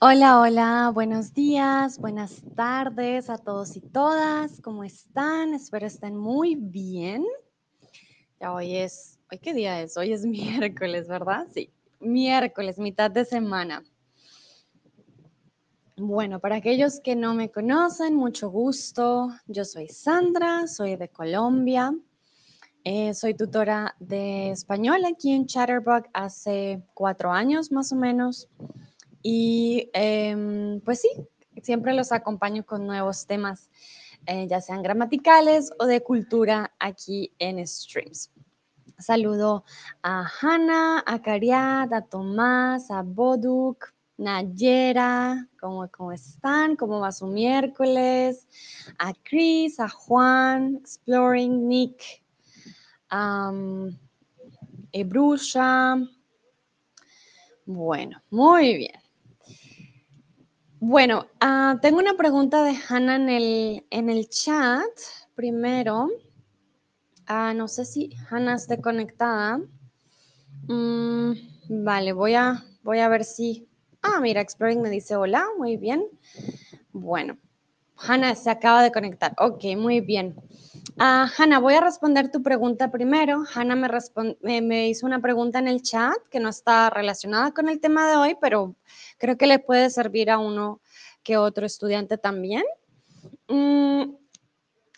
Hola, hola, buenos días, buenas tardes a todos y todas. ¿Cómo están? Espero estén muy bien. Ya hoy es, ¿hoy qué día es? Hoy es miércoles, ¿verdad? Sí, miércoles, mitad de semana. Bueno, para aquellos que no me conocen, mucho gusto. Yo soy Sandra, soy de Colombia. Eh, soy tutora de español aquí en Chatterbug hace cuatro años más o menos. Y em, pues sí, siempre los acompaño con nuevos temas, eh, ya sean gramaticales o de cultura aquí en Streams. Saludo a Hanna, a Cariad, a Tomás, a Boduk, Nayera, ¿cómo, ¿cómo están? ¿Cómo va su miércoles? A Chris, a Juan, Exploring, Nick, um, Ebrusha. Bueno, muy bien. Bueno, uh, tengo una pregunta de Hannah en el, en el chat. Primero, uh, no sé si Hannah esté conectada. Mm, vale, voy a, voy a ver si... Ah, mira, Exploring me dice hola, muy bien. Bueno, Hannah se acaba de conectar. Ok, muy bien. Uh, Hannah, voy a responder tu pregunta primero. Hannah me, hizo una pregunta en el chat que no está relacionada con el tema de hoy, pero creo que le puede servir a uno que otro estudiante también. Mm,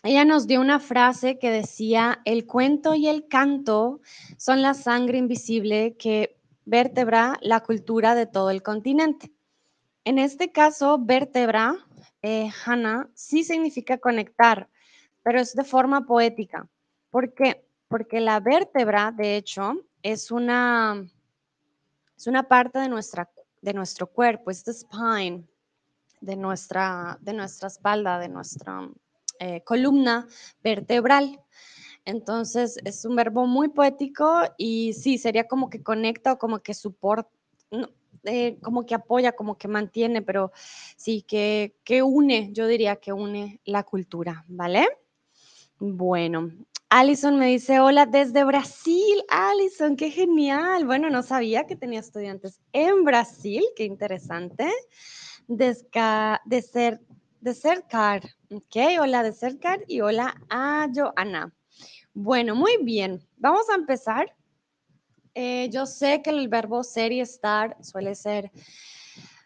ella nos dio una frase que decía, el cuento y el canto son la sangre invisible que vertebra la cultura de todo el continente. En este caso, vértebra, eh, Hannah, sí significa conectar, pero es de forma poética. ¿Por qué? Porque la vértebra, de hecho, es una, es una parte de, nuestra, de nuestro cuerpo, es the spine de nuestra, de nuestra espalda, de nuestra eh, columna vertebral. Entonces, es un verbo muy poético y sí, sería como que conecta o como que soporta, eh, como que apoya, como que mantiene, pero sí, que, que une, yo diría que une la cultura, ¿vale? Bueno, Alison me dice, hola desde Brasil. Alison, qué genial. Bueno, no sabía que tenía estudiantes en Brasil, qué interesante. Desca de ser de Cercar, ok, hola de Cercar y hola a Joana. Bueno, muy bien, vamos a empezar. Eh, yo sé que el verbo ser y estar suele ser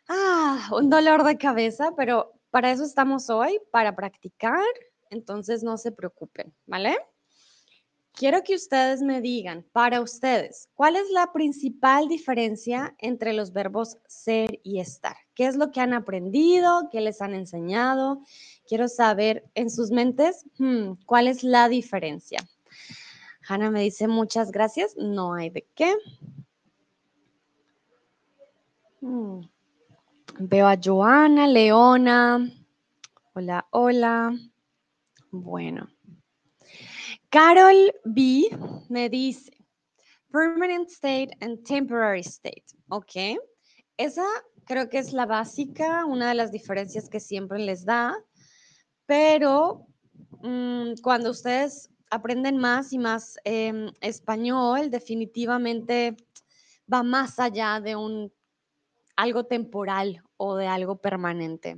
ah, un dolor de cabeza, pero para eso estamos hoy, para practicar, entonces no se preocupen, ¿vale? Quiero que ustedes me digan, para ustedes, ¿cuál es la principal diferencia entre los verbos ser y estar? ¿Qué es lo que han aprendido? ¿Qué les han enseñado? Quiero saber en sus mentes hmm, cuál es la diferencia. Hanna me dice muchas gracias. No hay de qué. Hmm. Veo a Joana, Leona. Hola, hola. Bueno. Carol B me dice, permanent state and temporary state. Ok. Esa creo que es la básica, una de las diferencias que siempre les da, pero mmm, cuando ustedes aprenden más y más eh, español, definitivamente va más allá de un algo temporal o de algo permanente.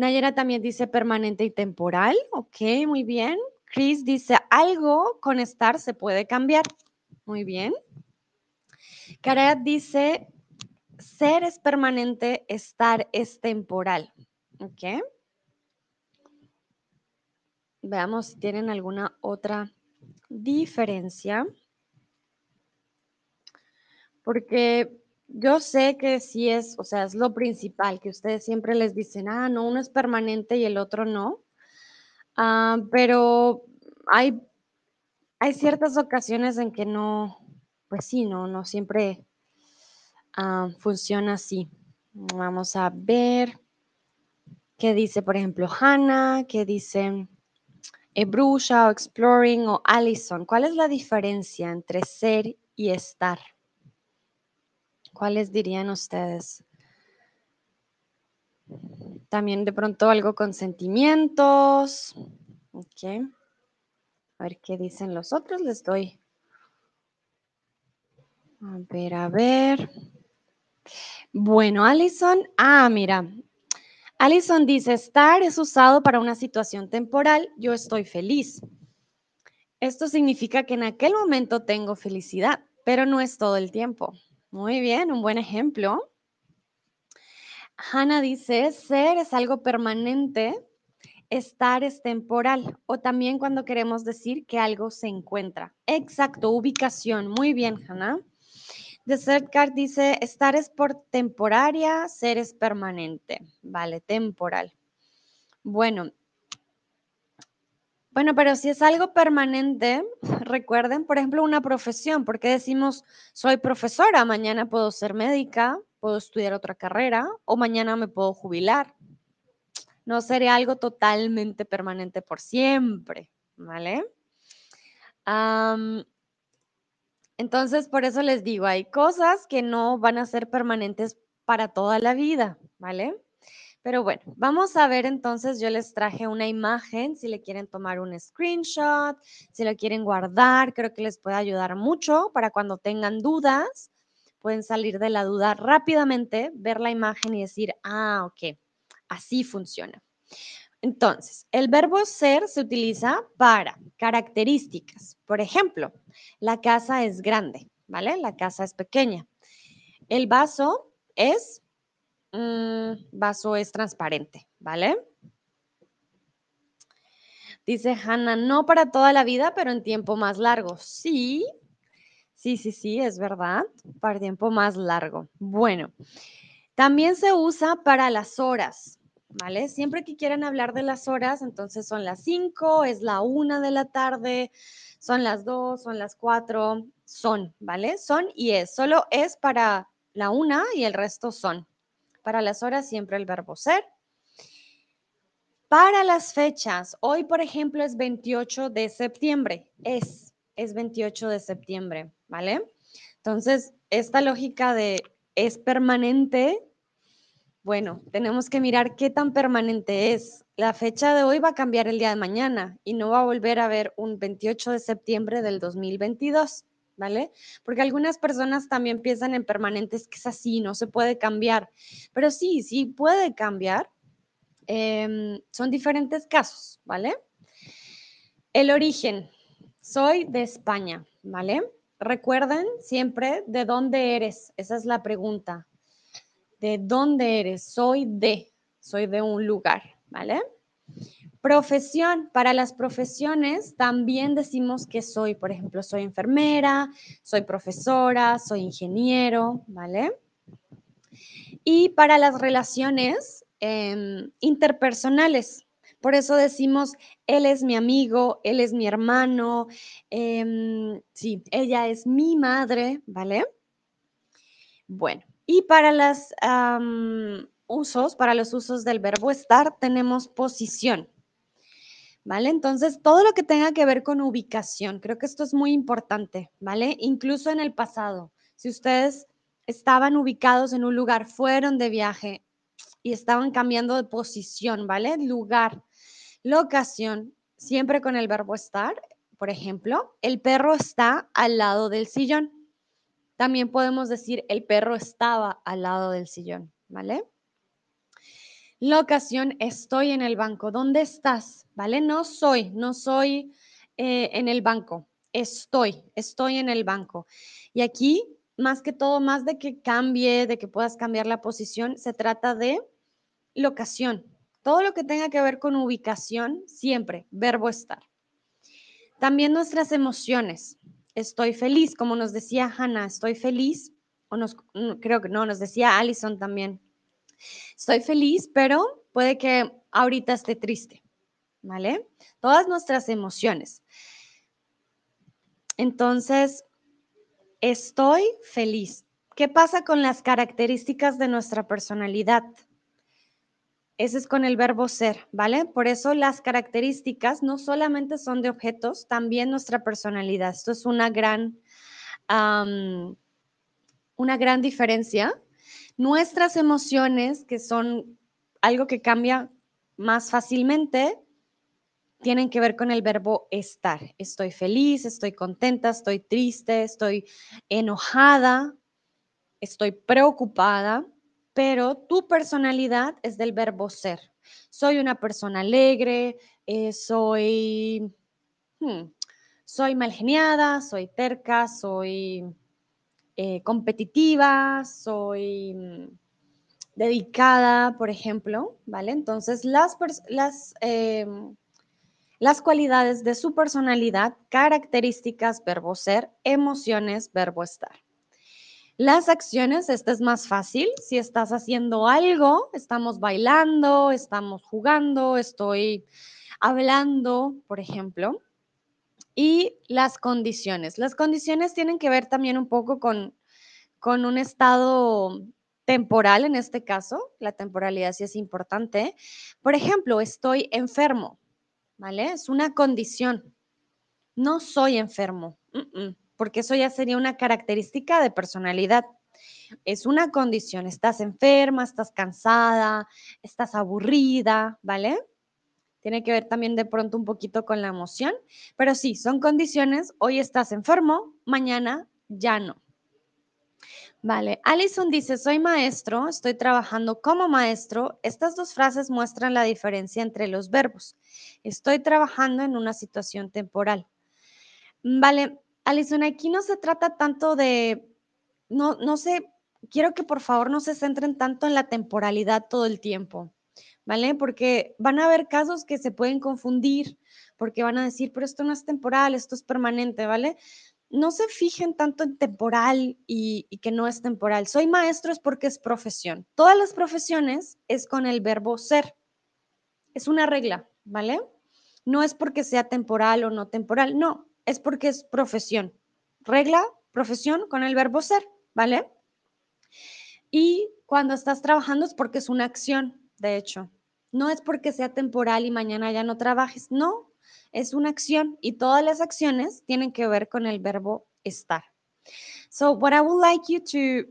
Nayera también dice permanente y temporal. Ok, muy bien. Chris dice, algo con estar se puede cambiar. Muy bien. Karat dice, ser es permanente, estar es temporal. ¿Ok? Veamos si tienen alguna otra diferencia. Porque yo sé que sí es, o sea, es lo principal, que ustedes siempre les dicen, ah, no, uno es permanente y el otro no. Uh, pero hay, hay ciertas ocasiones en que no, pues sí, no, no siempre uh, funciona así. Vamos a ver qué dice, por ejemplo, Hannah, qué dice Ebrusha o Exploring o Allison. ¿Cuál es la diferencia entre ser y estar? ¿Cuáles dirían ustedes? También de pronto algo con sentimientos. Ok. A ver qué dicen los otros. Les doy. A ver, a ver. Bueno, Alison, ah, mira. Alison dice, estar es usado para una situación temporal, yo estoy feliz. Esto significa que en aquel momento tengo felicidad, pero no es todo el tiempo. Muy bien, un buen ejemplo. Hannah dice, ser es algo permanente, estar es temporal o también cuando queremos decir que algo se encuentra. Exacto, ubicación. Muy bien, Hannah. Card dice, estar es por temporaria, ser es permanente. Vale, temporal. Bueno. Bueno, pero si es algo permanente, recuerden, por ejemplo, una profesión, porque decimos, soy profesora, mañana puedo ser médica, puedo estudiar otra carrera o mañana me puedo jubilar. No sería algo totalmente permanente por siempre, ¿vale? entonces, por eso les digo, hay cosas que no van a ser permanentes para toda la vida, ¿vale? Pero bueno, vamos a ver entonces, yo les traje una imagen, si le quieren tomar un screenshot, si lo quieren guardar, creo que les puede ayudar mucho para cuando tengan dudas, pueden salir de la duda rápidamente, ver la imagen y decir, ah, ok, así funciona. Entonces, el verbo ser se utiliza para características. Por ejemplo, la casa es grande, ¿vale? La casa es pequeña. El vaso es, mm, vaso es transparente, ¿vale? Dice Hannah, no para toda la vida, pero en tiempo más largo. Sí, sí, sí, sí, es verdad, para tiempo más largo. Bueno, también se usa para las horas. ¿vale? Siempre que quieran hablar de las horas, entonces son las 5, es la 1 de la tarde, son las 2, son las 4, son, ¿vale? Son y es. Solo es para la 1 y el resto son. Para las horas siempre el verbo ser. Para las fechas, hoy por ejemplo es 28 de septiembre, es, es 28 de septiembre, ¿vale? Entonces, esta lógica de es permanente bueno, tenemos que mirar qué tan permanente es. La fecha de hoy va a cambiar el día de mañana y no va a volver a haber un 28 de septiembre del 2022, ¿vale? Porque algunas personas también piensan en permanentes que es así, no se puede cambiar. Pero sí, sí puede cambiar. Em, son diferentes casos, ¿vale? El origen. Soy de España, ¿vale? Recuerden siempre de dónde eres. Esa es la pregunta. ¿De dónde eres? Soy de, soy de un lugar, ¿vale? Profesión, para las profesiones también decimos que soy, por ejemplo, soy enfermera, soy profesora, soy ingeniero, ¿vale? Y para las relaciones em, interpersonales, por eso decimos, él es mi amigo, él es mi hermano, em, sí, ella es mi madre, ¿vale? Bueno, y para los usos, para los usos del verbo estar, tenemos posición. ¿Vale? Entonces, todo lo que tenga que ver con ubicación, creo que esto es muy importante, ¿vale? Incluso en el pasado, si ustedes estaban ubicados en un lugar, fueron de viaje y estaban cambiando de posición, ¿vale? Lugar, locación, siempre con el verbo estar. Por ejemplo, el perro está al lado del sillón. También podemos decir el perro estaba al lado del sillón, ¿vale? Locación, estoy en el banco. ¿Dónde estás? ¿Vale? No soy, no soy eh, en el banco. Estoy, estoy en el banco. Y aquí, más que todo, más de que cambie, de que puedas cambiar la posición, se trata de locación. Todo lo que tenga que ver con ubicación, siempre, verbo estar. También nuestras emociones estoy feliz, como nos decía Hannah, estoy feliz, o nos, creo que no, nos decía Allison también, estoy feliz, pero puede que ahorita esté triste, ¿vale? Todas nuestras emociones. Entonces, estoy feliz. ¿Qué pasa con las características de nuestra personalidad? Ese es con el verbo ser, ¿vale? Por eso las características no solamente son de objetos, también nuestra personalidad. Esto es una gran, una gran diferencia. Nuestras emociones, que son algo que cambia más fácilmente, tienen que ver con el verbo estar. Estoy feliz, estoy contenta, estoy triste, estoy enojada, estoy preocupada, pero tu personalidad es del verbo ser. Soy una persona alegre, eh, soy, hmm, soy malgeniada, soy terca, soy eh, competitiva, soy mm, dedicada, por ejemplo, ¿vale? Entonces, las, las, em, las cualidades de su personalidad, características, verbo ser, emociones, verbo estar. Las acciones, esta es más fácil. Si estás haciendo algo, estamos bailando, estamos jugando, estoy hablando, por ejemplo. Y las condiciones. Las condiciones tienen que ver también un poco con, con un estado temporal en este caso. La temporalidad sí es importante. Por ejemplo, estoy enfermo, ¿vale? Es una condición. No soy enfermo porque eso ya sería una característica de personalidad. Es una condición, estás enferma, estás cansada, estás aburrida, ¿vale? Tiene que ver también de pronto un poquito con la emoción, pero sí, son condiciones, hoy estás enfermo, mañana ya no. Vale, Alison dice, soy maestro, estoy trabajando como maestro. Estas dos frases muestran la diferencia entre los verbos. Estoy trabajando en una situación temporal. Vale, Alison, aquí no se trata tanto de, no, no sé, quiero que por favor no se centren tanto en la temporalidad todo el tiempo, ¿vale? Porque van a haber casos que se pueden confundir, porque van a decir, pero esto no es temporal, esto es permanente, ¿vale? No se fijen tanto en temporal y, y que no es temporal. Soy maestro es porque es profesión. Todas las profesiones es con el verbo ser. Es una regla, ¿vale? No es porque sea temporal o no temporal, no, es porque es profesión. Regla, profesión con el verbo ser, ¿vale? Y cuando estás trabajando es porque es una acción, de hecho. No es porque sea temporal y mañana ya no trabajes, no, es una acción y todas las acciones tienen que ver con el verbo estar. So, what I would like you to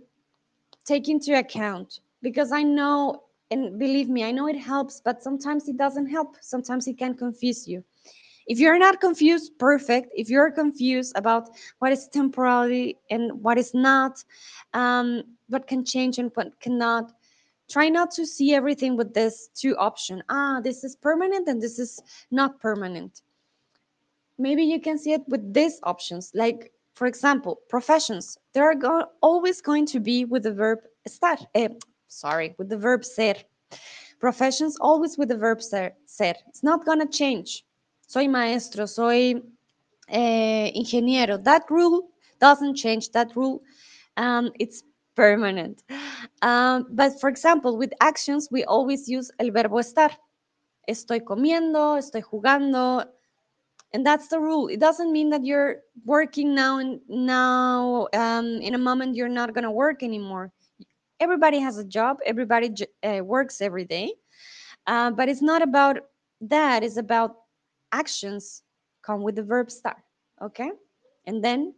take into account, because I know, and believe me, I know it helps, but sometimes it doesn't help. Sometimes it can confuse you. If you're not confused, perfect. If you're confused about what is temporary and what is not, um, what can change and what cannot, try not to see everything with this two option. Ah, this is permanent and this is not permanent. Maybe you can see it with these options, like for example, professions. They are go always going to be with the verb estar. Eh, sorry, with the verb ser. Professions always with the verb ser. ser. It's not going to change soy maestro, soy eh, ingeniero. That rule doesn't change. That rule, um, it's permanent. Um, but for example, with actions, we always use el verbo estar. Estoy comiendo, estoy jugando, and that's the rule. It doesn't mean that you're working now and now um, in a moment you're not going to work anymore. Everybody has a job. Everybody uh, works every day, uh, but it's not about that. It's about actions come with the verb start, okay? And then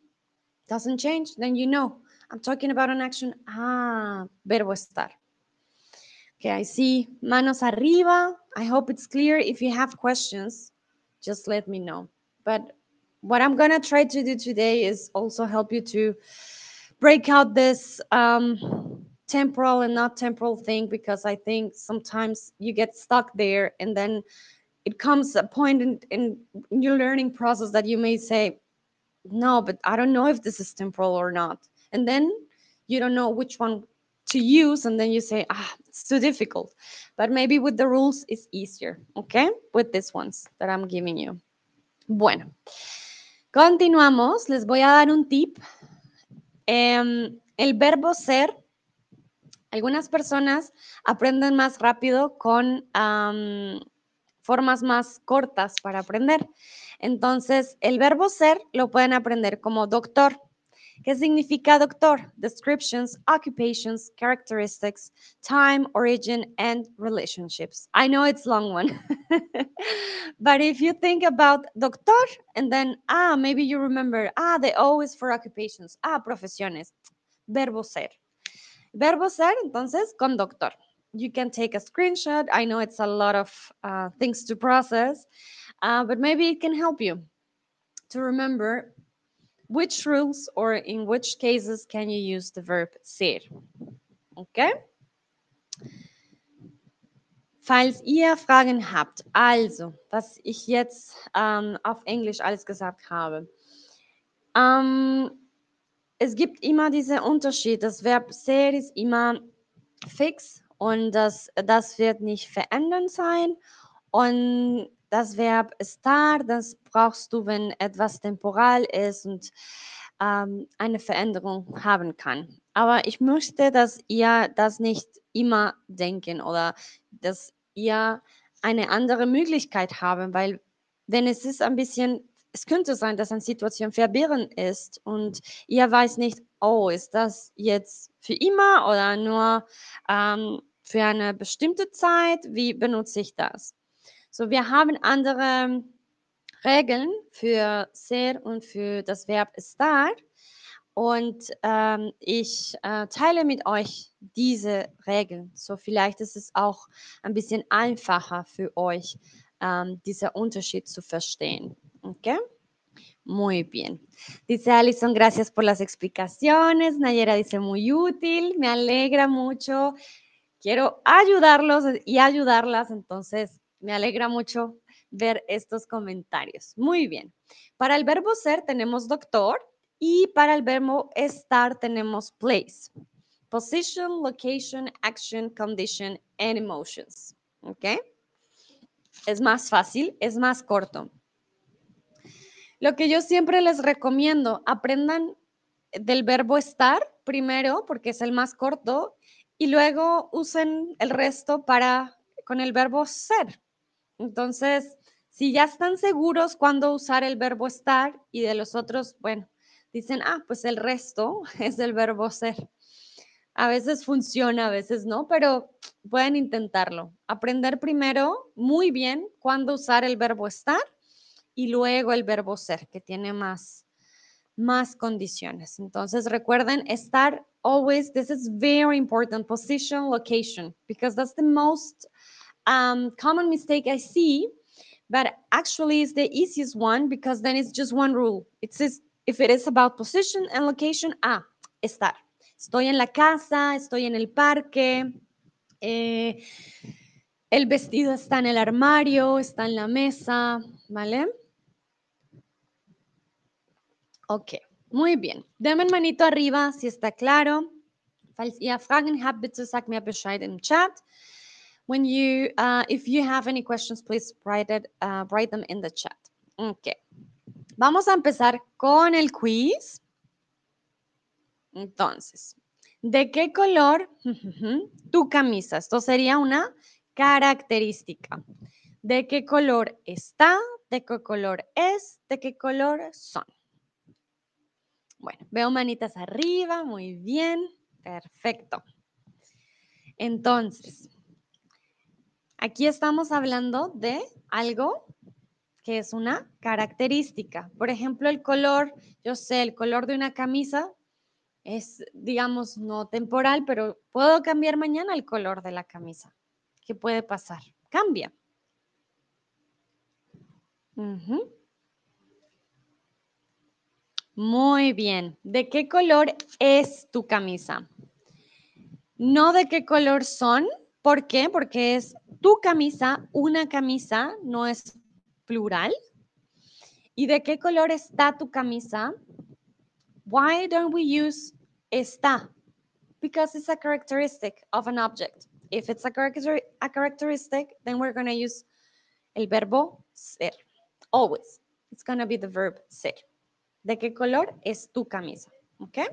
doesn't change, then you know. I'm talking about an action. Ah, verbo estar. Okay, I see manos arriba. I hope it's clear. If you have questions, just let me know. But what I'm gonna try to do today is also help you to break out this um, temporal and not temporal thing because I think sometimes you get stuck there and then it comes a point in, in your learning process that you may say, no, but I don't know if this is temporal or not. And then you don't know which one to use. And then you say, ah, it's too difficult. But maybe with the rules, it's easier. Okay. With these ones that I'm giving you. Bueno, continuamos. Les voy a dar un tip. Um, el verbo ser. Algunas personas aprenden más rápido con formas más cortas para aprender. Entonces, el verbo ser lo pueden aprender como doctor. ¿Qué significa doctor? Descriptions, occupations, characteristics, time, origin, and relationships. I know it's long one, but if you think about doctor and then, ah, maybe you remember, ah, the O is for occupations, ah, profesiones, verbo ser. Verbo ser, entonces, con doctor you can take a screenshot. I know it's a lot of uh, things to process, uh, but maybe it can help you to remember which rules or in which cases can you use the verb ser. Okay? Falls ihr Fragen habt, also, was ich jetzt ähm, auf Englisch alles gesagt habe. Ähm, es gibt immer diesen Unterschied. Das Verb ser ist immer fix und das, das wird nicht verändern sein. Und das Verb estar, das brauchst du, wenn etwas temporal ist und ähm, eine Veränderung haben kann. Aber ich möchte, dass ihr das nicht immer denken oder dass ihr eine andere Möglichkeit haben, weil wenn es ist ein bisschen, es könnte sein, dass eine Situation verwirrend ist und ihr weiß nicht, oh, ist das jetzt für immer oder nur ähm, für eine bestimmte Zeit? Wie benutze ich das? So, wir haben andere Regeln für ser und für das Verb estar. Und ähm, ich äh, teile mit euch diese Regeln. So vielleicht ist es auch ein bisschen einfacher für euch, ähm, diesen Unterschied zu verstehen. ¿Ok? Muy bien. Dice Alison, gracias por las explicaciones. Nayera dice, muy útil, me alegra mucho. Quiero ayudarlos y ayudarlas, entonces me alegra mucho ver estos comentarios. Muy bien. Para el verbo ser tenemos doctor y para el verbo estar tenemos place. Position, location, action, condition, and emotions. ¿Ok? Es más fácil, es más corto. Lo que yo siempre les recomiendo, aprendan del verbo estar primero, porque es el más corto, y luego usen el resto para con el verbo ser. Entonces, si ya están seguros cuándo usar el verbo estar y de los otros, bueno, dicen, ah, pues el resto es el verbo ser. A veces funciona, a veces no, pero pueden intentarlo. Aprender primero muy bien cuándo usar el verbo estar y luego el verbo ser, que tiene más, más condiciones. Entonces recuerden estar always, this is very important, position, location, because that's the most um, common mistake I see, but actually it's the easiest one because then it's just one rule. It says If it is about position and location, ah, estar. Estoy en la casa, estoy en el parque, eh, el vestido está en el armario, está en la mesa, ¿vale? Ok, muy bien. Denme manito arriba si está claro. Falls ihr Fragen habt, bitte sagt mir Bescheid im Chat. When you, uh, if you have any questions, please write, it, uh, write them in the chat. Okay. Vamos a empezar con el quiz. Entonces, ¿de qué color tu camisa? Esto sería una característica. ¿De qué color está? ¿De qué color es? ¿De qué color son? Bueno, veo manitas arriba, muy bien, perfecto. Entonces, aquí estamos hablando de algo que es una característica. Por ejemplo, el color, yo sé, el color de una camisa es, digamos, no temporal, pero puedo cambiar mañana el color de la camisa. ¿Qué puede pasar? Cambia. Muy bien. ¿De qué color es tu camisa? No de qué color son. ¿Por qué? Porque es tu camisa, una camisa, no es plural. ¿Y de qué color está tu camisa? Why don't we use está? Because it's a characteristic of an object. If it's a, character, a characteristic, then we're going to use el verbo ser. Always. It's going to be the verb ser. ¿De qué color es tu camisa? Okay?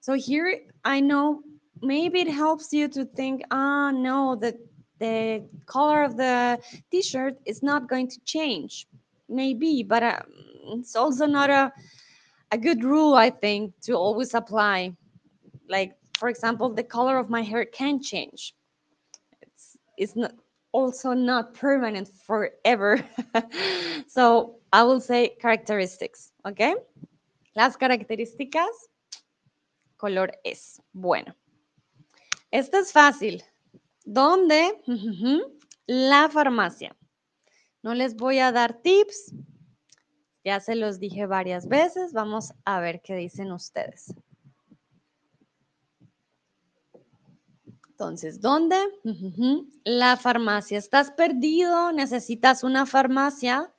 So here I know maybe it helps you to think, ah, no, that the color of the t-shirt is not going to change. Maybe but uh, it's also not a, a good rule i think to always apply. Like for example the color of my hair can change. It's, it's not also not permanent forever. So i will say characteristics okay? Las características color es bueno esto es fácil ¿Dónde? La farmacia. No les voy a dar tips. Ya se los dije varias veces. Vamos a ver qué dicen ustedes. Entonces, ¿dónde? La farmacia. ¿Estás perdido? ¿Necesitas una farmacia?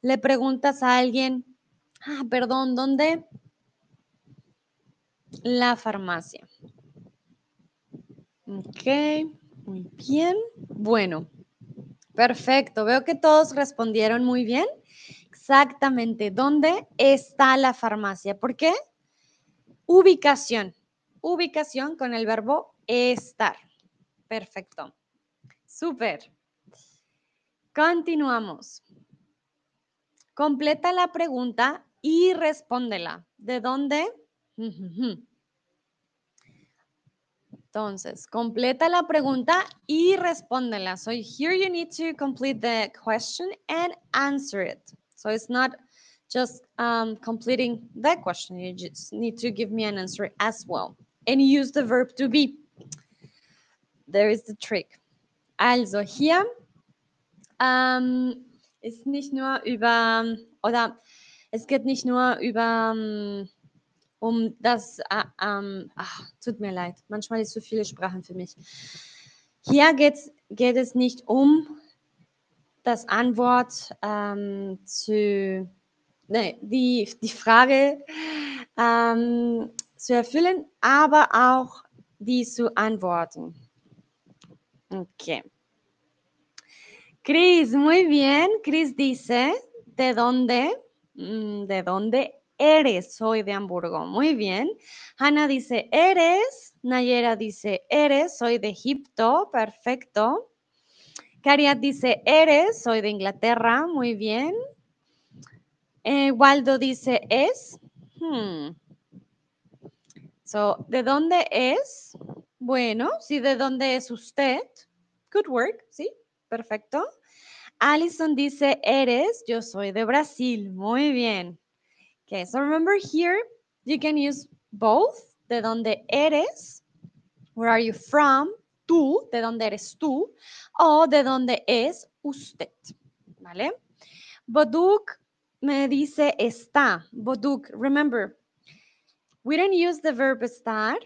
Le preguntas a alguien, ah, perdón, ¿dónde? La farmacia. Ok, muy bien. Bueno, perfecto. Veo que todos respondieron muy bien. Exactamente, ¿dónde está la farmacia? ¿Por qué? Ubicación. Ubicación con el verbo estar. Perfecto. Súper. Continuamos. Completa la pregunta y respóndela. ¿De dónde? Entonces, completa la pregunta y respóndela. So here you need to complete the question and answer it. So it's not just um, completing the question. You just need to give me an answer as well. And use the verb to be. There is the trick. Also hier ähm, ist nicht nur über, oder es geht nicht nur über, ähm, um das, äh, ähm, ach, tut mir leid, manchmal ist zu viele Sprachen für mich. Hier geht's, geht es nicht um das Antwort ähm, zu, nee, die, die Frage ähm, zu erfüllen, aber auch die zu antworten. Ok. Cris, muy bien. Cris dice, ¿de dónde? Mm, ¿De dónde eres? Soy de Hamburgo. Muy bien. Hanna dice, ¿eres? Nayera dice, ¿eres? Soy de Egipto. Perfecto. Cariat dice, ¿eres? Soy de Inglaterra. Muy bien. Eh, Waldo dice, ¿es? Hmm. So, ¿de dónde es? Bueno, sí, ¿de dónde es usted? Good work, sí, perfecto. Alison dice, eres, yo soy de Brasil. Muy bien. Okay, so remember here, you can use both. ¿De dónde eres? Where are you from? Tú, ¿de dónde eres tú? O ¿de dónde es usted? ¿Vale? Boduk me dice está. Boduk, remember, we don't use the verb estar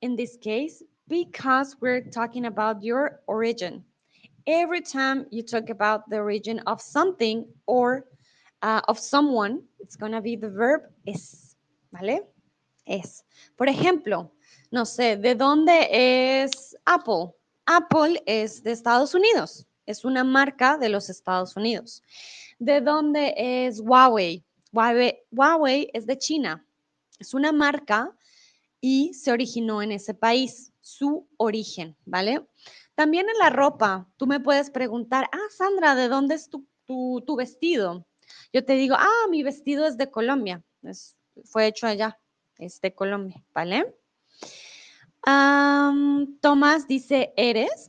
in this case because we're talking about your origin. Every time you talk about the origin of something or uh, of someone, it's to be the verb es, ¿vale? Es. Por ejemplo, no sé, ¿de dónde es Apple? Apple es de Estados Unidos, es una marca de los Estados Unidos. ¿De dónde es Huawei? Huawei, Huawei es de China, es una marca y se originó en ese país, su origen, ¿vale? También en la ropa, tú me puedes preguntar, ah, Sandra, ¿de dónde es tu, tu, vestido? Yo te digo, ah, mi vestido es de Colombia, es, fue hecho allá, es de Colombia, ¿vale? Tomás dice, ¿eres?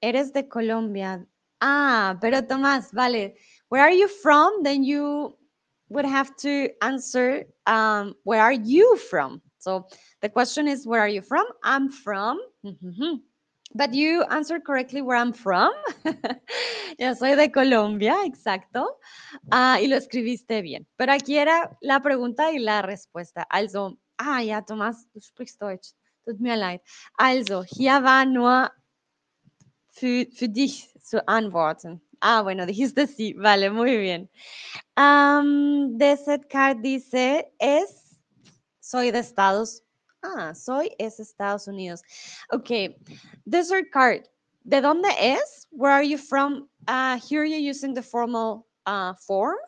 Eres de Colombia. Ah, pero Tomás, vale. Where are you from? Then you would have to answer, um, where are you from? So the question is, where are you from? I'm from. But you answered correctly where I'm from. Yo soy de Colombia, exacto. Uh, y lo escribiste bien. Pero aquí era la pregunta y la respuesta. Also, ah ja, Thomas, du sprichst Deutsch. Tut mir leid. Also, hier war nur für, für dich zu antworten. Ah, bueno, dijiste sí. Vale, muy bien. Um, Desert Card dice, es Soy de Estados Ah, soy es Estados Unidos. Okay. Desert card. ¿De dónde es? Where are you from? Uh, here you're using the formal uh, form,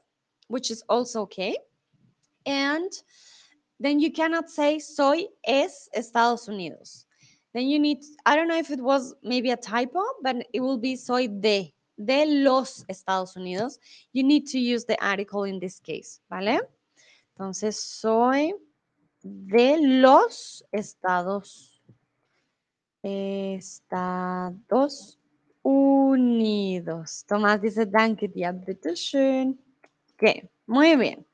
which is also okay. And then you cannot say soy es Estados Unidos. Then you need, I don't know if it was maybe a typo, but it will be soy de, de los Estados Unidos. You need to use the article in this case, ¿vale? Entonces, soy de los Estados, Estados Unidos. Tomás dice, danke dir, bitte schön. Ok, muy bien.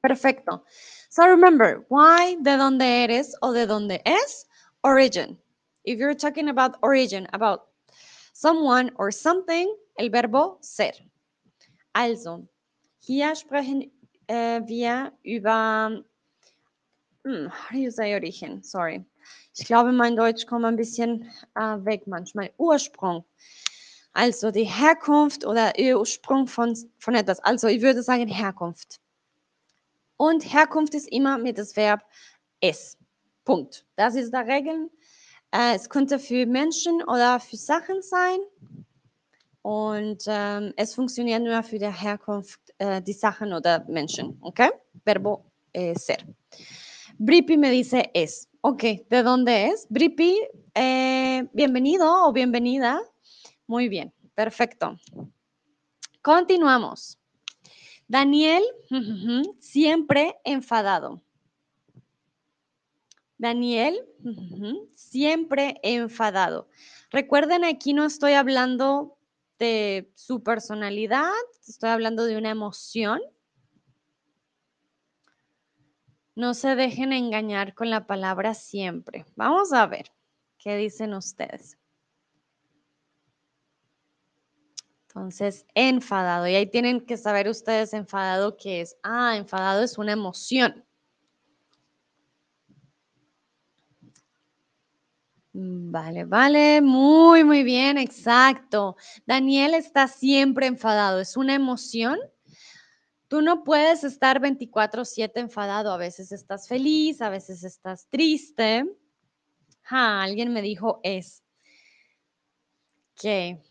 Perfecto. So remember, why, de dónde eres o de dónde es, origin. If you're talking about origin, about someone or something, el verbo ser. Also, hier sprechen äh, wir über Hmm, how do you say origen? Sorry. Ich glaube, mein Deutsch kommt ein bisschen äh, weg manchmal. Ursprung. Also die Herkunft oder Ursprung von, von etwas. Also ich würde sagen Herkunft. Und Herkunft ist immer mit das Verb es. Punkt. Das ist der Regel. Äh, es könnte für Menschen oder für Sachen sein. Und ähm, es funktioniert nur für die Herkunft, äh, die Sachen oder Menschen. ¿Ok? Verbo eh, ser. Bripi me dice es. Ok, ¿de dónde es? Bripi, eh, bienvenido o bienvenida. Muy bien, perfecto. Continuamos. Daniel, siempre enfadado. Daniel, siempre enfadado. Recuerden, aquí no estoy hablando de su personalidad, estoy hablando de una emoción. No se dejen engañar con la palabra siempre. Vamos a ver qué dicen ustedes. Entonces, enfadado. Y ahí tienen que saber ustedes enfadado qué es. Ah, enfadado es una emoción. Vale, vale, muy, muy bien, exacto. Daniel está siempre enfadado, es una emoción. Tú no puedes estar 24/7 enfadado, a veces estás feliz, a veces estás triste. Ah, alguien me dijo es. ¿Qué?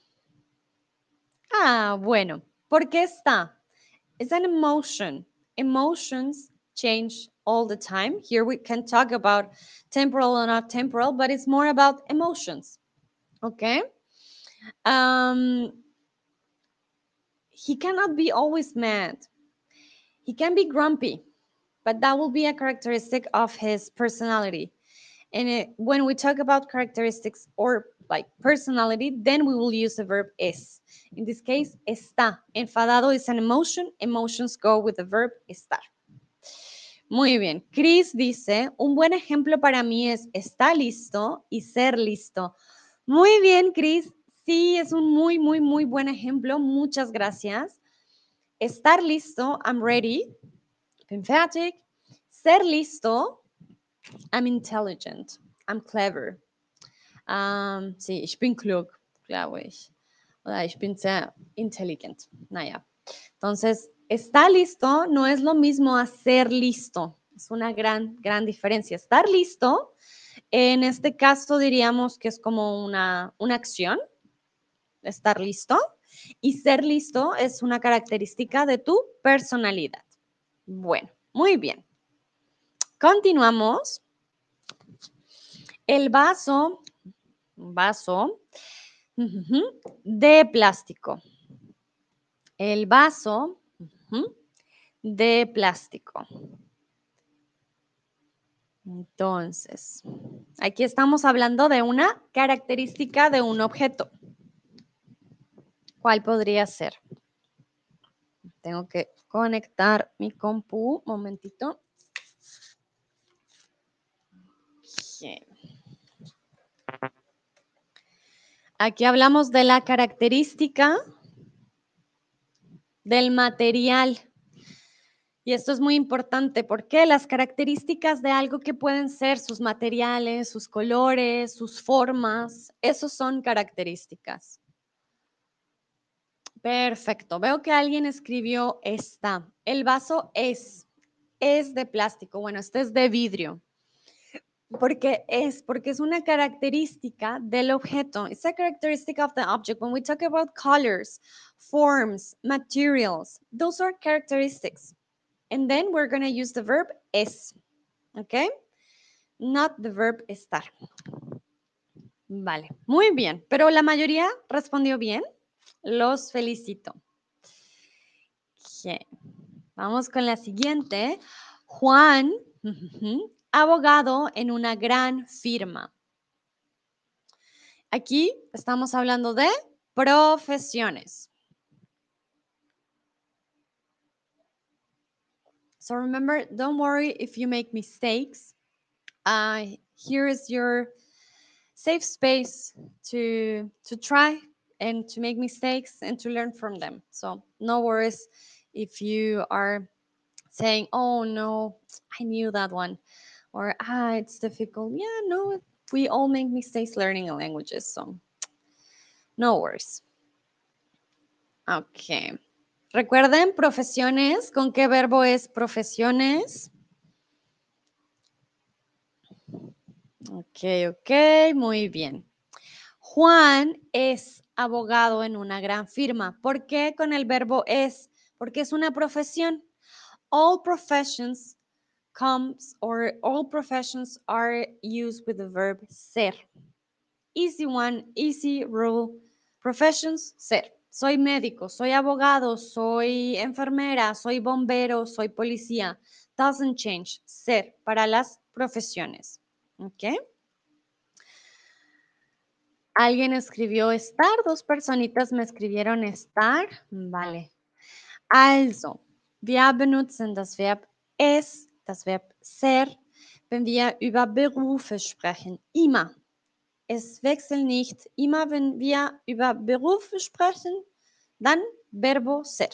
Ah, bueno, ¿por qué está? Es an emotion. Emotions change all the time. Here we can talk about temporal or not temporal, but it's more about emotions. Okay? Um, he cannot be always mad. He can be grumpy, but that will be a characteristic of his personality. And it, when we talk about characteristics or like personality, then we will use the verb es. In this case, está. Enfadado is an emotion. Emotions go with the verb estar. Muy bien. Chris dice, un buen ejemplo para mí es está listo y ser listo. Muy bien, Chris. Sí, es un muy, muy, muy buen ejemplo. Muchas gracias. Estar listo, I'm ready. Fertig. Ser listo, I'm intelligent. I'm clever. Um, sí, ich bin klug, glaube ich. Oder ich bin sehr intelligent. Naja. Entonces, estar listo no es lo mismo a ser listo. Es una gran, gran diferencia. Estar listo, en este caso diríamos que es como una, una acción. Estar listo. Y ser listo es una característica de tu personalidad. Bueno, muy bien. Continuamos. El vaso, vaso de plástico. El vaso de plástico. Entonces, aquí estamos hablando de una característica de un objeto. ¿Cuál podría ser? Tengo que conectar mi compu, momentito. Aquí hablamos de la característica del material. Y esto es muy importante porque las características de algo que pueden ser sus materiales, sus colores, sus formas, esos son características. Perfecto. Veo que alguien escribió esta. El vaso es, es de plástico. Bueno, este es de vidrio. Porque es, porque es una característica del objeto. It's a characteristic of the object. When we talk about colors, forms, materials, those are characteristics. And then we're going to use the verb es. Okay? Not the verb estar. Vale, muy bien. Pero la mayoría respondió bien. Los felicito. Vamos con la siguiente. Juan, abogado en una gran firma. Aquí estamos hablando de profesiones. So remember, don't worry if you make mistakes. Uh, here is your safe space to to try and to make mistakes and to learn from them. So no worries if you are saying, "Oh no, I knew that one." or ah, it's difficult. Yeah, no, we all make mistakes learning languages, so no worries. Ok. Recuerden, profesiones, ¿con qué verbo es profesiones? Ok, ok, muy bien. Juan es abogado en una gran firma. ¿Por qué con el verbo es? Porque es una profesión. All professions comes or all professions are used with the verb ser. Easy one, easy rule. Professions, ser. Soy médico, soy abogado, soy enfermera, soy bombero, soy policía. Doesn't change. Ser para las profesiones. ¿Ok? Alguien escribió estar, dos personitas me escribieron estar. Vale. Also, wir benutzen das Verb es, das Verb ser, wenn wir über Berufe sprechen. Immer. Es wechselt nicht. Immer wenn wir über Berufe sprechen, dann Verbo ser.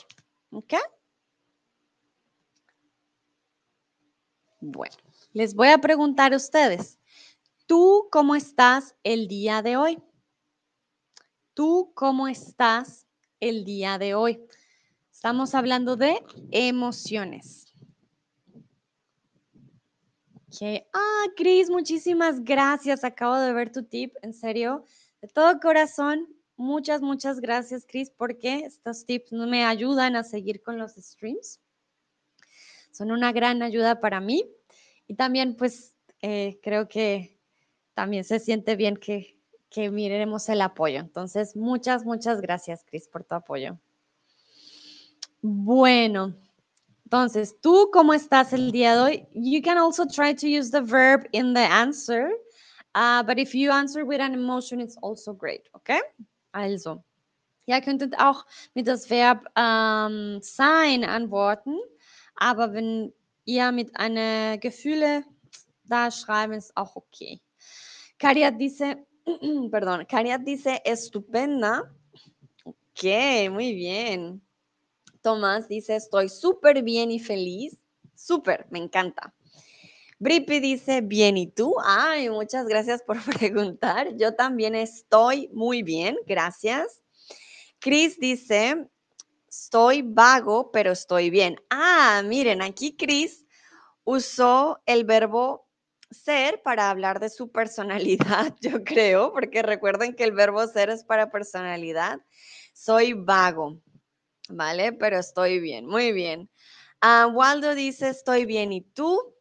¿Ok? Bueno, les voy a preguntar a ustedes, ¿tú cómo estás el día de hoy? ¿Tú cómo estás el día de hoy? Estamos hablando de emociones. Okay. Ah, Cris, muchísimas gracias. Acabo de ver tu tip, en serio. De todo corazón, muchas, muchas gracias, Cris, porque estos tips me ayudan a seguir con los streams. Son una gran ayuda para mí. Y también, pues, eh, creo que también se siente bien que que miremos el apoyo. Entonces, muchas, muchas gracias, Chris, por tu apoyo. Bueno, entonces, ¿tú cómo estás el día de hoy? You can also try to use the verb in the answer, uh, but if you answer with an emotion, it's also great, okay? Also, ihr könntet auch mit das Verb ähm, sein antworten, aber wenn ihr mit einer Gefühle da schreiben, ist auch okay. Karia dice, perdón, Cariat dice estupenda. Ok, muy bien. Tomás dice estoy súper bien y feliz. Súper, me encanta. Bripi dice bien y tú. Ay, muchas gracias por preguntar. Yo también estoy muy bien, gracias. Chris dice estoy vago, pero estoy bien. Ah, miren, aquí Chris usó el verbo ser para hablar de su personalidad, yo creo, porque recuerden que el verbo ser es para personalidad. Soy vago, ¿vale? Pero estoy bien, muy bien. Uh, Waldo dice, estoy bien, ¿y tú?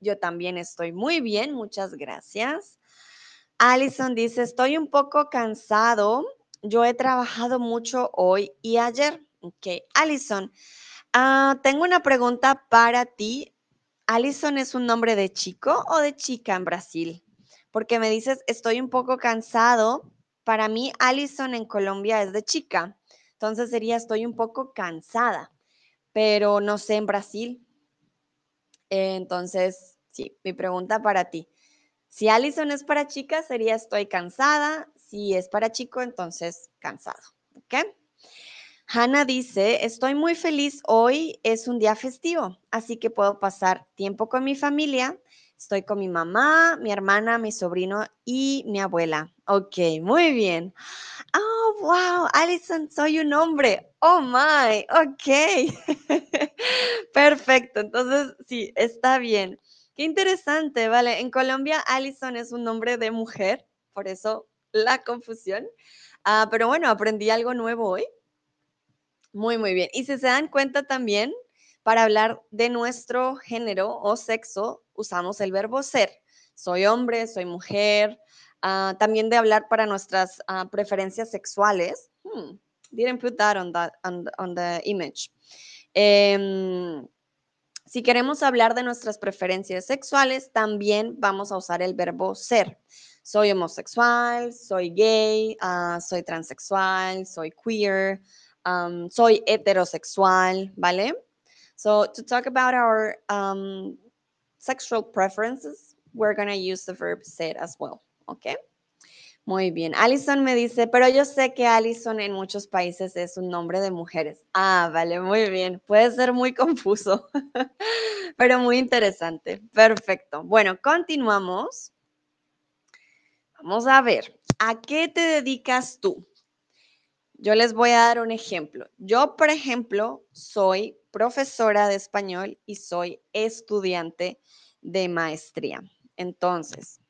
Yo también estoy muy bien, muchas gracias. Allison dice, estoy un poco cansado. Yo he trabajado mucho hoy y ayer. Ok, Allison, uh, tengo una pregunta para ti. ¿Alison es un nombre de chico o de chica en Brasil? Porque me dices, estoy un poco cansado. Para mí, Alison en Colombia es de chica. Entonces sería, estoy un poco cansada, pero no sé en Brasil. entonces, sí, mi pregunta para ti. Si Alison es para chica, sería estoy cansada. Si es para chico, entonces cansado. ¿Ok? Hannah dice, estoy muy feliz, hoy es un día festivo, así que puedo pasar tiempo con mi familia. Estoy con mi mamá, mi hermana, mi sobrino y mi abuela. Ok, muy bien. Oh, wow, Alison, soy un hombre. Oh, my, ok. Perfecto, entonces sí, está bien. Qué interesante, vale. En Colombia, Alison es un nombre de mujer, por eso la confusión. Ah, pero bueno, aprendí algo nuevo hoy. Muy, muy bien. Y si se dan cuenta también, para hablar de nuestro género o sexo, usamos el verbo ser. Soy hombre, soy mujer. Ah, también de hablar para nuestras ah, preferencias sexuales. Hmm, didn't put that on, the image. Em, si queremos hablar de nuestras preferencias sexuales, también vamos a usar el verbo ser. Soy homosexual, soy gay, ah, soy transexual, soy queer, um, soy heterosexual, ¿vale? So to talk about our um, sexual preferences, we're going to use the verb ser as well, ¿ok? Muy bien. Alison me dice, pero yo sé que Alison en muchos países es un nombre de mujeres. Ah, vale, muy bien. Puede ser muy confuso, pero muy interesante. Perfecto. Bueno, continuamos. Vamos a ver, ¿a qué te dedicas tú? Yo les voy a dar un ejemplo. Yo, por ejemplo, soy profesora de español y soy estudiante de maestría. Entonces,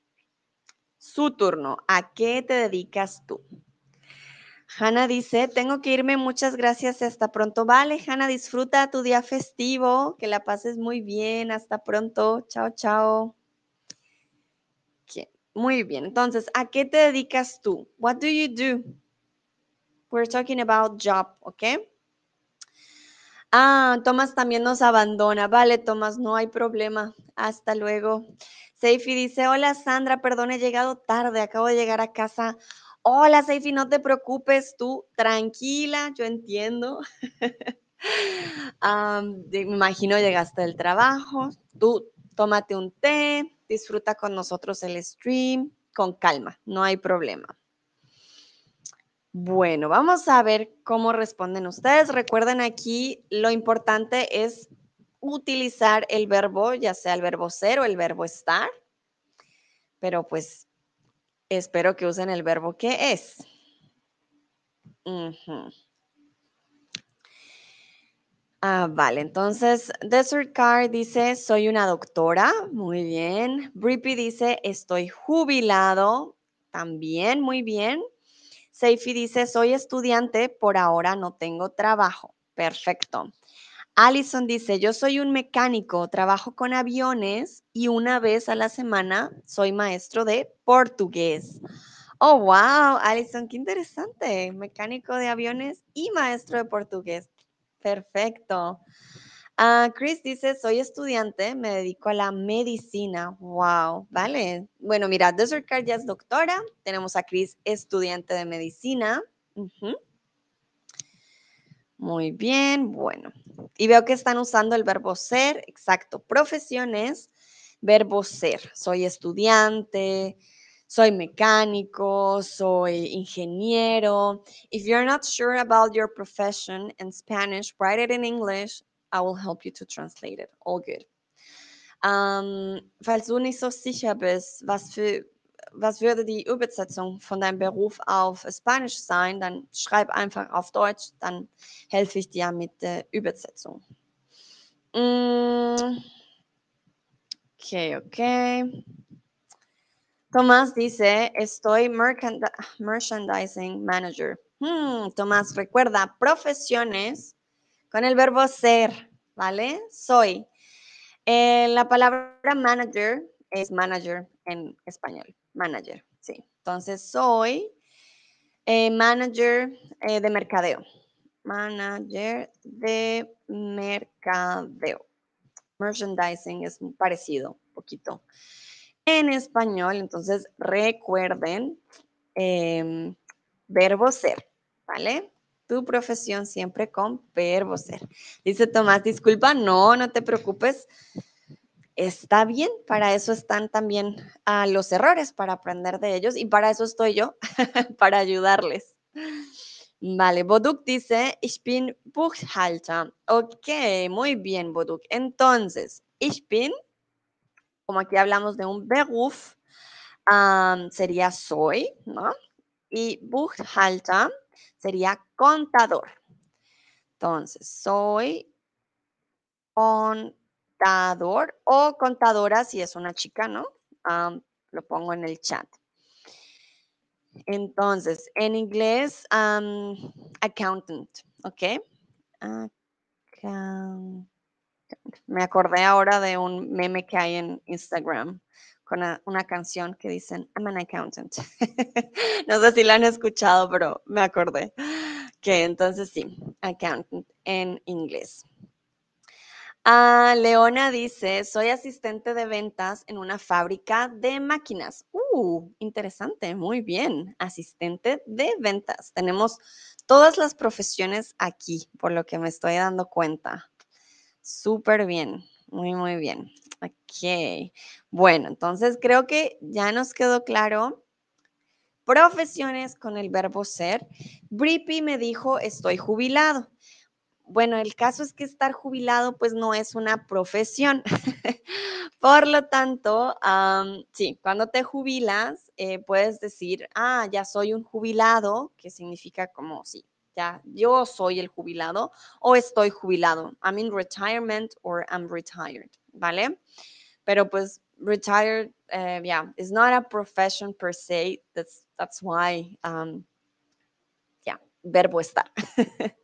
su turno. ¿A qué te dedicas tú? Hanna dice, tengo que irme, muchas gracias, hasta pronto. Vale, Hanna, disfruta tu día festivo, que la pases muy bien, hasta pronto, chao, chao. Muy bien, entonces, ¿a qué te dedicas tú? What do you do? We're talking about job, ¿ok? Ah, Tomás también nos abandona. Vale, Tomás, no hay problema. Hasta luego. Seifi dice, hola Sandra, perdón, he llegado tarde, acabo de llegar a casa. Hola Seifi, no te preocupes, tú tranquila, yo entiendo. me imagino llegaste del trabajo, tú tómate un té, disfruta con nosotros el stream, con calma, no hay problema. Bueno, vamos a ver cómo responden ustedes. Recuerden aquí, lo importante es utilizar el verbo, ya sea el verbo ser o el verbo estar, pero pues espero que usen el verbo que es. Ah, vale, entonces Desert Car dice, soy una doctora, muy bien. Brippy dice, estoy jubilado, también, muy bien. Seifi dice, soy estudiante, por ahora no tengo trabajo, perfecto. Allison dice, yo soy un mecánico, trabajo con aviones y una vez a la semana soy maestro de portugués. Oh, wow, Allison, qué interesante. Mecánico de aviones y maestro de portugués. Perfecto. Uh, Chris dice, soy estudiante, me dedico a la medicina. Wow, vale. Bueno, mira, Desert Card ya es doctora. Tenemos a Chris, estudiante de medicina. Muy bien, bueno. Y veo que están usando el verbo ser, exacto. Profesiones, verbo ser. Soy estudiante, soy mecánico, soy ingeniero. If you're not sure about your profession in Spanish, write it in English. I will help you to translate it. All good. Ähm, falls du nicht so sicher bist, was für was würde die Übersetzung von deinem Beruf auf Spanisch sein, dann schreib einfach auf Deutsch, dann helfe ich dir mit der Übersetzung. Mm. Okay, okay. Tomás dice, estoy merchandising manager. Hmm, Tomás, recuerda, profesiones con el verbo ser, ¿vale? Soy. Eh, la palabra manager es manager en español, manager, sí. Entonces, soy eh, manager eh, de mercadeo. Manager de mercadeo. Merchandising es parecido, un poquito. En español, entonces recuerden em, verbo ser, ¿vale? Tu profesión siempre con verbo ser. Dice Tomás, disculpa, no, no te preocupes. Está bien, para eso están también ah, los errores, para aprender de ellos y para eso estoy yo, para ayudarles. Vale, Boduk dice, ich bin Buchhalter. Ok, muy bien, Boduk. Entonces, ich bin, como aquí hablamos de un Beruf, sería soy, ¿no? Y Buchhalter sería contador. Entonces, soy contador o contadora si es una chica, ¿no? lo pongo en el chat. Entonces, en inglés, accountant, ¿ok? Me acordé ahora de un meme que hay en Instagram con una, canción que dicen, I'm an accountant. no sé si la han escuchado, pero me acordé. Que entonces sí, accountant en inglés. Ah, Leona dice, soy asistente de ventas en una fábrica de máquinas. Uh, interesante, muy bien. Asistente de ventas. Tenemos todas las profesiones aquí, por lo que me estoy dando cuenta. Súper bien, muy, muy bien. Ok. Bueno, entonces creo que ya nos quedó claro profesiones con el verbo ser. Brippy me dijo estoy jubilado. Bueno, el caso es que estar jubilado pues no es una profesión. Por lo tanto, sí, cuando te jubilas eh, puedes decir, ah, ya soy un jubilado, que significa como, sí, ya yo soy el jubilado o estoy jubilado. I'm in retirement or I'm retired, ¿vale? Pero pues retired, uh, yeah, it's not a profession per se. That's, that's why, um, yeah, verbo estar.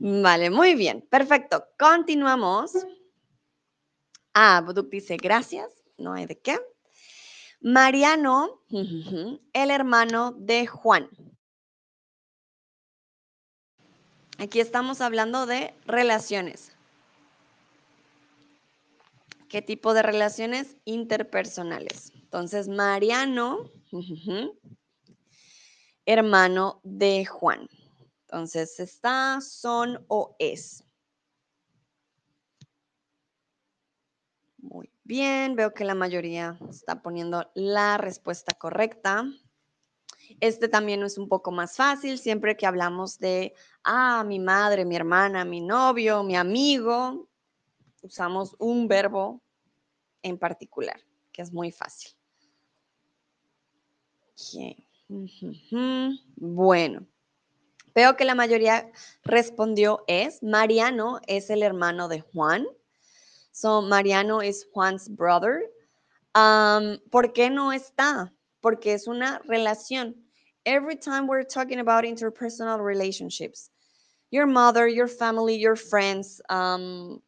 Vale, muy bien, perfecto. Continuamos. Ah, Buduk dice gracias, no hay de qué. Mariano, el hermano de Juan. Aquí estamos hablando de relaciones. ¿Qué tipo de relaciones? Interpersonales. Entonces, Mariano, hermano de Juan. Entonces, está, son o es. Muy bien, veo que la mayoría está poniendo la respuesta correcta. Este también es un poco más fácil, siempre que hablamos de, ah, mi madre, mi hermana, mi novio, mi amigo, usamos un verbo en particular, que es muy fácil. Bueno, Veo que la mayoría respondió es. Mariano es el hermano de Juan. So, Mariano is Juan's brother. Um, ¿Por qué no está? Porque es una relación. Every time we're talking about interpersonal relationships, your mother, your family, your friends, um,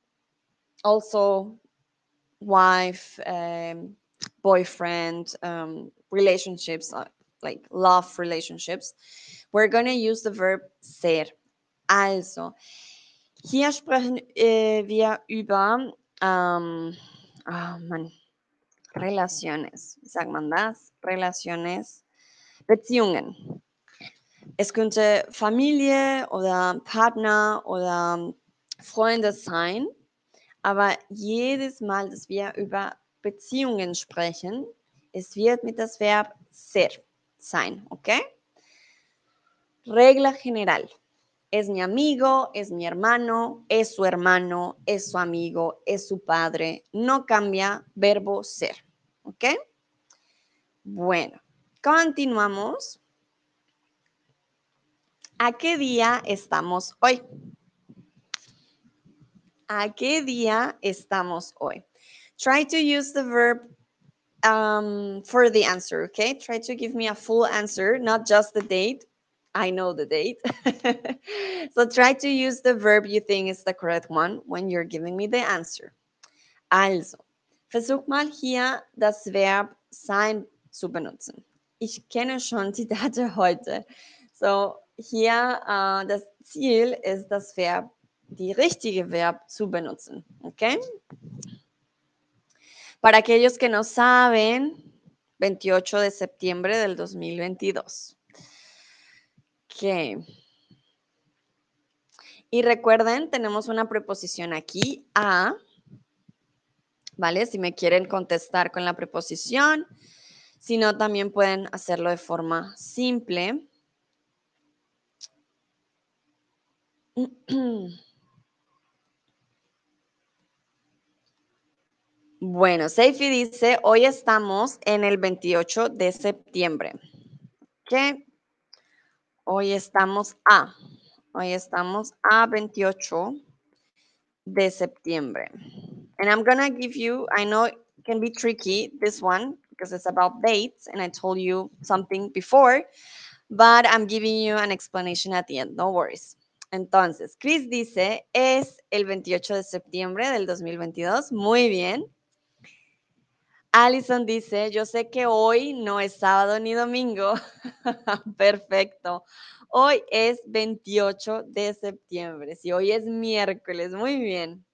also wife, um, boyfriend, um, relationships, uh, like love relationships, We're going to use the verb ser. Also, hier sprechen äh, wir über ähm, oh Mann, Relaciones. Wie sagt man das? Relaciones. Beziehungen. Es könnte Familie oder Partner oder Freunde sein, aber jedes Mal, dass wir über Beziehungen sprechen, es wird mit das Verb ser? Regla general. Es mi amigo, es mi hermano, es su hermano, es su amigo, es su padre. No cambia verbo ser. Bueno, continuamos. ¿A qué día estamos hoy? ¿A qué día estamos hoy? Try to use the verb um, for the answer, okay? Try to give me a full answer, not just the date. I know the date. so try to use the verb you think is the correct one when you're giving me the answer. Also, versuch mal hier das Verb sein zu benutzen. Ich kenne schon die Date heute. So, hier uh, das Ziel ist das Verb, die richtige Verb zu benutzen. Okay? Para aquellos que no saben, 28 de septiembre del 2022. Ok. Y recuerden, tenemos una preposición aquí, a, ¿vale? Si me quieren contestar con la preposición, si no, también pueden hacerlo de forma simple. Bueno, Seifi dice, hoy estamos en el 28 de septiembre. ¿Qué? Hoy estamos a, hoy estamos a 28 de septiembre. And I'm gonna give you, I know it can be tricky, this one, because it's about dates, and I told you something before, but I'm giving you an explanation at the end, no worries. Entonces, Chris dice, es el 28 de septiembre del 2022. Muy bien. Alison dice, yo sé que hoy no es sábado ni domingo. Perfecto. Hoy es 28 de septiembre. Si hoy es miércoles, muy bien.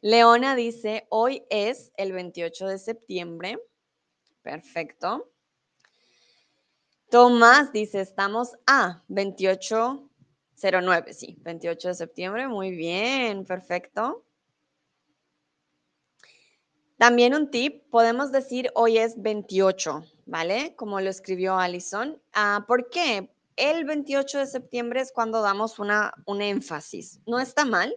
Leona dice, hoy es el 28 de septiembre. Perfecto. Tomás dice, estamos a 2809, sí, 28 de septiembre. Muy bien, perfecto. También un tip, podemos decir hoy es 28, ¿vale? Como lo escribió Allison. Ah, ¿Por qué? El 28 de septiembre es cuando damos una, un énfasis. No está mal,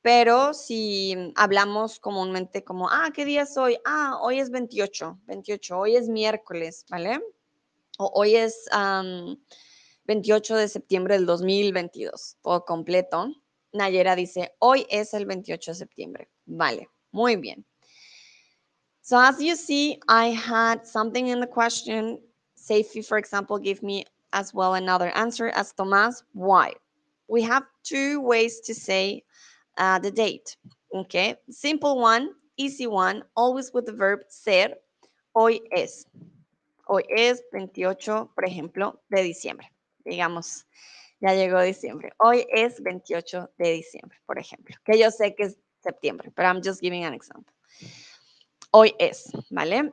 pero si hablamos comúnmente como, ah, ¿qué día es hoy? Ah, hoy es 28, 28, hoy es miércoles, ¿vale? O hoy es 28 de septiembre del 2022, todo completo. Nayera dice, hoy es el 28 de septiembre. Vale, muy bien. So as you see, I had something in the question. Safety, for example, give me as well another answer as Tomás. Why? We have two ways to say uh, the date. Okay, simple one, easy one, always with the verb ser. Hoy es. Hoy es 28, por ejemplo, de diciembre. Digamos, ya llegó diciembre. Hoy es 28 de diciembre, por ejemplo. Que yo sé que es septiembre, pero I'm just giving an example. Hoy es, ¿vale?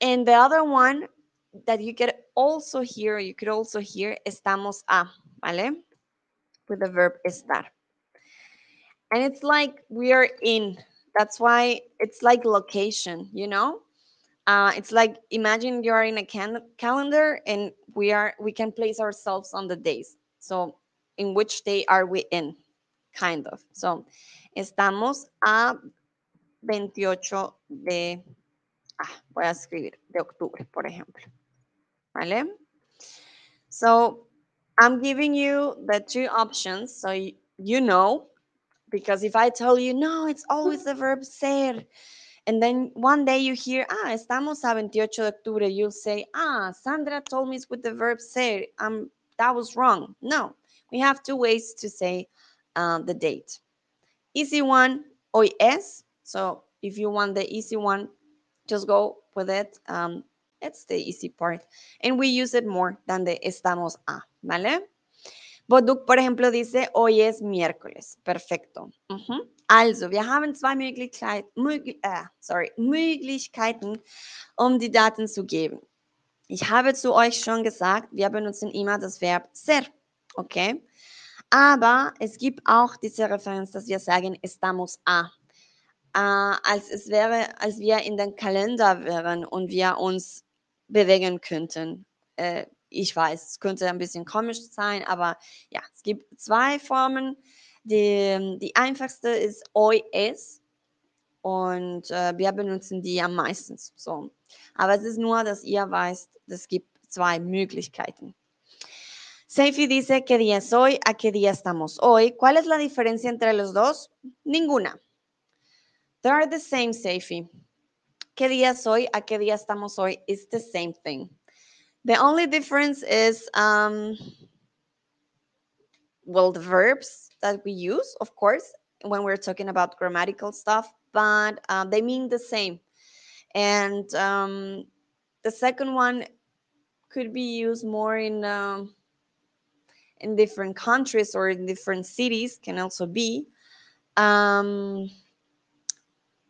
And the other one that you could also hear, you could also hear, estamos a, ¿vale? With the verb estar. And it's like we are in. That's why it's like location, you know? Uh, it's like imagine you are in a can- calendar and we are we can place ourselves on the days. So in which day are we in? Kind of. So estamos a 28 de ah, voy a escribir de octubre, por ejemplo. ¿Vale? So I'm giving you the two options so you, know because if I tell you no, it's always the verb ser and then one day you hear, ah, estamos a 28 de octubre, you'll say, ah, Sandra told me it's with the verb ser. Um, that was wrong. No, we have two ways to say uh, the date. Easy one, hoy es. So if you want the easy one, just go with it. Um, it's the easy part. And we use it more than the estamos a, ¿vale? Boduk, por ejemplo, dice, hoy es miércoles. Perfecto. Uh -huh. Also, wir haben zwei Möglichkeit, möglich, äh, sorry, Möglichkeiten, um die Daten zu geben. Ich habe zu euch schon gesagt, wir benutzen immer das Verb ser, okay? Aber es gibt auch diese Referenz, dass wir sagen, estamos a. Äh, als es wäre, als wir in den Kalender wären und wir uns bewegen könnten. Äh, ich weiß, es könnte ein bisschen komisch sein, aber ja, es gibt zwei Formen. Die, die einfachste ist es und äh, wir benutzen die am meisten. So. Aber es ist nur, dass ihr weißt, es gibt zwei Möglichkeiten. Seifi dice qué día es hoy, a qué día estamos hoy. ¿Cuál es la diferencia entre los dos? Ninguna. They are the same, Seifi. ¿Qué día es hoy, a qué día estamos hoy? It's the same thing. The only difference is, um, well, the verbs that we use, of course, when we're talking about grammatical stuff, but um, they mean the same. And um, the second one could be used more in um, in different countries or in different cities. Can also be. Um,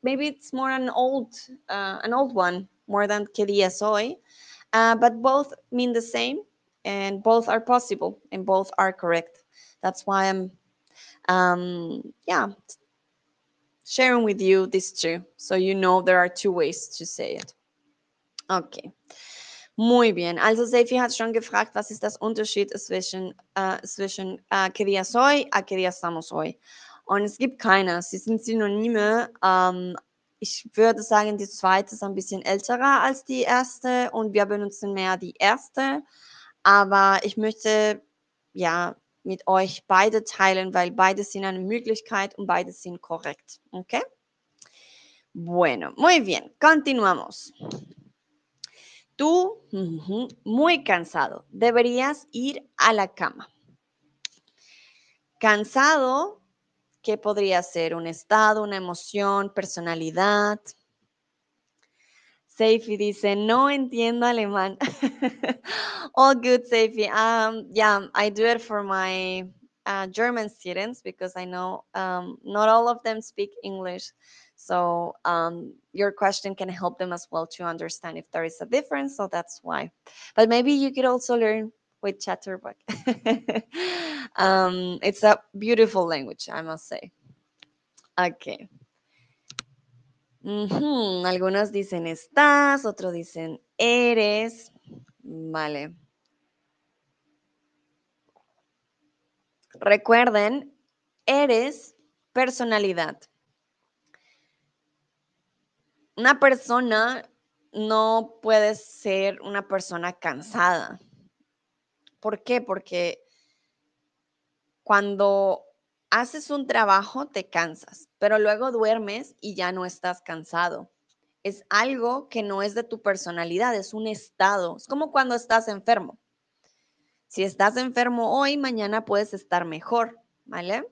maybe it's more an old uh, an old one more than que día soy, uh, but both mean the same, and both are possible, and both are correct. That's why I'm um, yeah, sharing with you these two. So you know there are two ways to say it. Okay. Muy bien. Also Seifi hat schon gefragt, was ist das Unterschied zwischen, äh, zwischen äh, que día soy a que día estamos hoy. Und es gibt keine. Sie sind Synonyme. Ähm, ich würde sagen, die zweite ist ein bisschen älterer als die erste und wir benutzen mehr die erste. Aber ich möchte ja mit euch beide teilen, weil beide sind eine Möglichkeit und beide sind korrekt. ¿Ok? Bueno, muy bien, continuamos. Tú, muy cansado, deberías ir a la cama. Cansado, ¿qué podría ser? Un estado, una emoción, personalidad. Seifi dice, no entiendo alemán. all good, Seifi. Um, yeah, I do it for my uh, German students because I know um, not all of them speak English. So um, your question can help them as well to understand if there is a difference. So that's why. But maybe you could also learn with Chatterbox. um, it's a beautiful language, I must say. Okay. Algunos dicen estás, otros dicen eres. Vale. Recuerden, eres personalidad. Una persona no puede ser una persona cansada. ¿Por qué? Porque cuando haces un trabajo te cansas, pero luego duermes y ya no estás cansado. Es algo que no es de tu personalidad, es un estado. Es como cuando estás enfermo. Si estás enfermo hoy, mañana puedes estar mejor, ¿vale?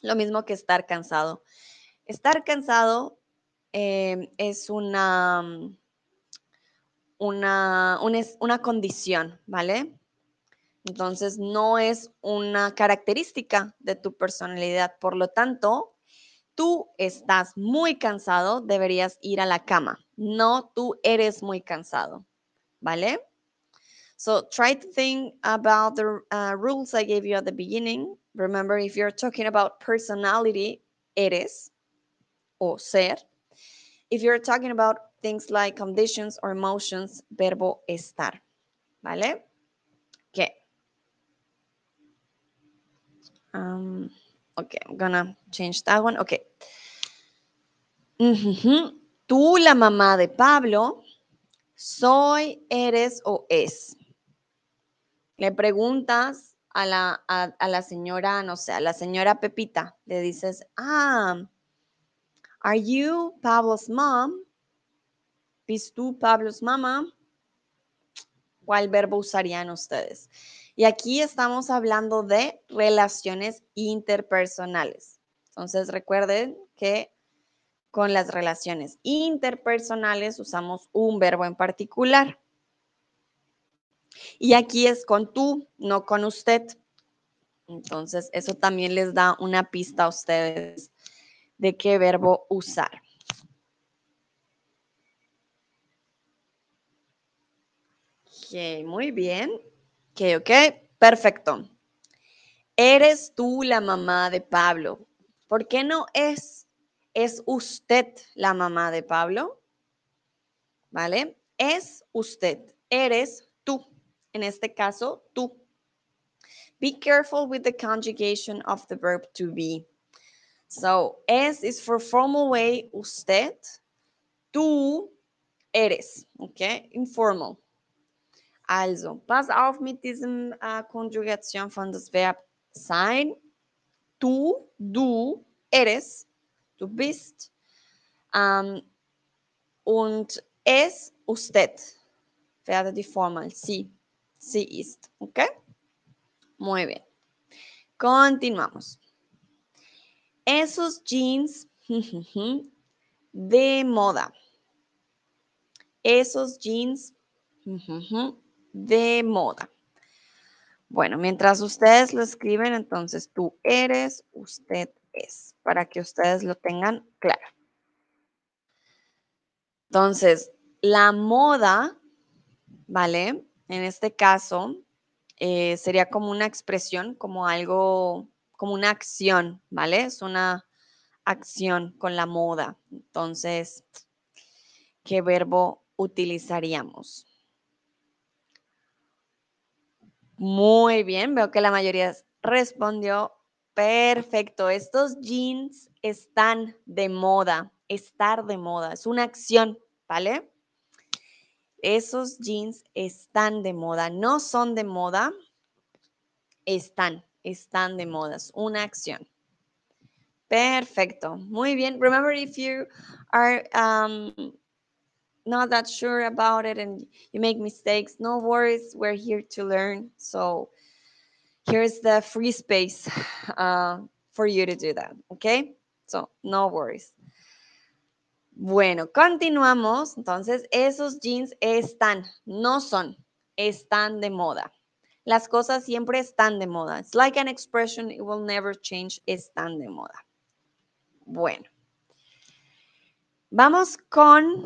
Lo mismo que estar cansado. Estar cansado em, es una, una, una, una condición, ¿vale? Entonces, no es una característica de tu personalidad. Por lo tanto, tú estás muy cansado, deberías ir a la cama. No, tú eres muy cansado. ¿Vale? So try to think about the uh, rules I gave you at the beginning. Remember, if you're talking about personality, eres o ser. If you're talking about things like conditions or emotions, verbo estar. ¿Vale? Okay. Um, okay, I'm gonna change that one. Okay. Tú, la mamá de Pablo, soy, eres o es. Le preguntas a la, a, la señora, no sé, a la señora Pepita, le dices, ah, are you Pablo's mom? ¿Vis tú Pablo's mamá? ¿Cuál verbo usarían ustedes? Y aquí estamos hablando de relaciones interpersonales. Entonces recuerden que con las relaciones interpersonales usamos un verbo en particular. Y aquí es con tú, no con usted. Entonces eso también les da una pista a ustedes de qué verbo usar. Ok, muy bien. Ok, ok, perfecto. Eres tú la mamá de Pablo. ¿Por qué no es? ¿Es usted la mamá de Pablo? ¿Vale? Es usted. Eres tú. En este caso, tú. Be careful with the conjugation of the verb to be. So, es is for formal way, usted. Tú eres, okay? Informal. Also, pass auf mit diesem äh, Konjugation von das Verb sein. Du, du, eres, du bist. Ähm, und es, usted. Werde die Formel sie, sie ist. ¿Ok? Muy bien. Continuamos. Esos jeans de moda. Esos jeans de moda. Bueno, mientras ustedes lo escriben, entonces tú eres, usted es, para que ustedes lo tengan claro. Entonces, la moda, ¿vale? En este caso, eh, sería como una expresión, como algo, como una acción, ¿vale? Es una acción con la moda. Entonces, ¿qué verbo utilizaríamos? Muy bien, veo que la mayoría respondió perfecto. Estos jeans están de moda, estar de moda, es una acción, ¿vale? Esos jeans están de moda, no son de moda, están, están de moda, es una acción. Perfecto, muy bien. Remember if you are um, not that sure about it and you make mistakes, no worries. We're here to learn. So here's the free space uh, for you to do that. Okay? So no worries. Bueno, continuamos. Entonces, esos jeans están, no son, están de moda. Las cosas siempre están de moda. It's like an expression, it will never change, están de moda. Bueno. Vamos con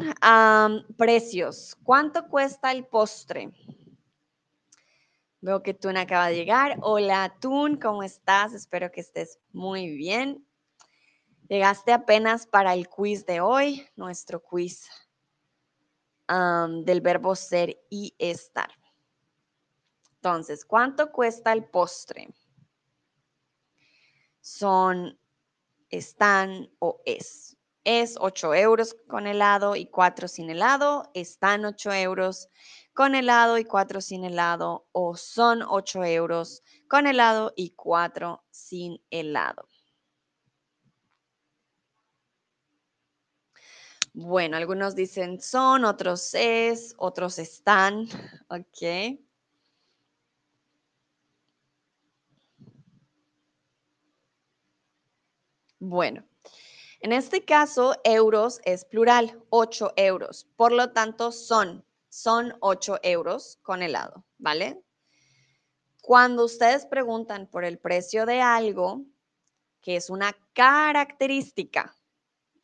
precios. ¿Cuánto cuesta el postre? Veo que Tun acaba de llegar. Hola Tun, ¿cómo estás? Espero que estés muy bien. Llegaste apenas para el quiz de hoy, nuestro quiz del verbo ser y estar. Entonces, ¿cuánto cuesta el postre? Son, están o es. Es 8 euros con helado y 4 sin helado. Están 8 euros con helado y 4 sin helado. O son 8 euros con helado y 4 sin helado. Bueno, algunos dicen son, otros es, otros están. Ok. Bueno, en este caso, euros es plural, 8 euros. Por lo tanto, son, son 8 euros con helado, ¿vale? Cuando ustedes preguntan por el precio de algo, que es una característica,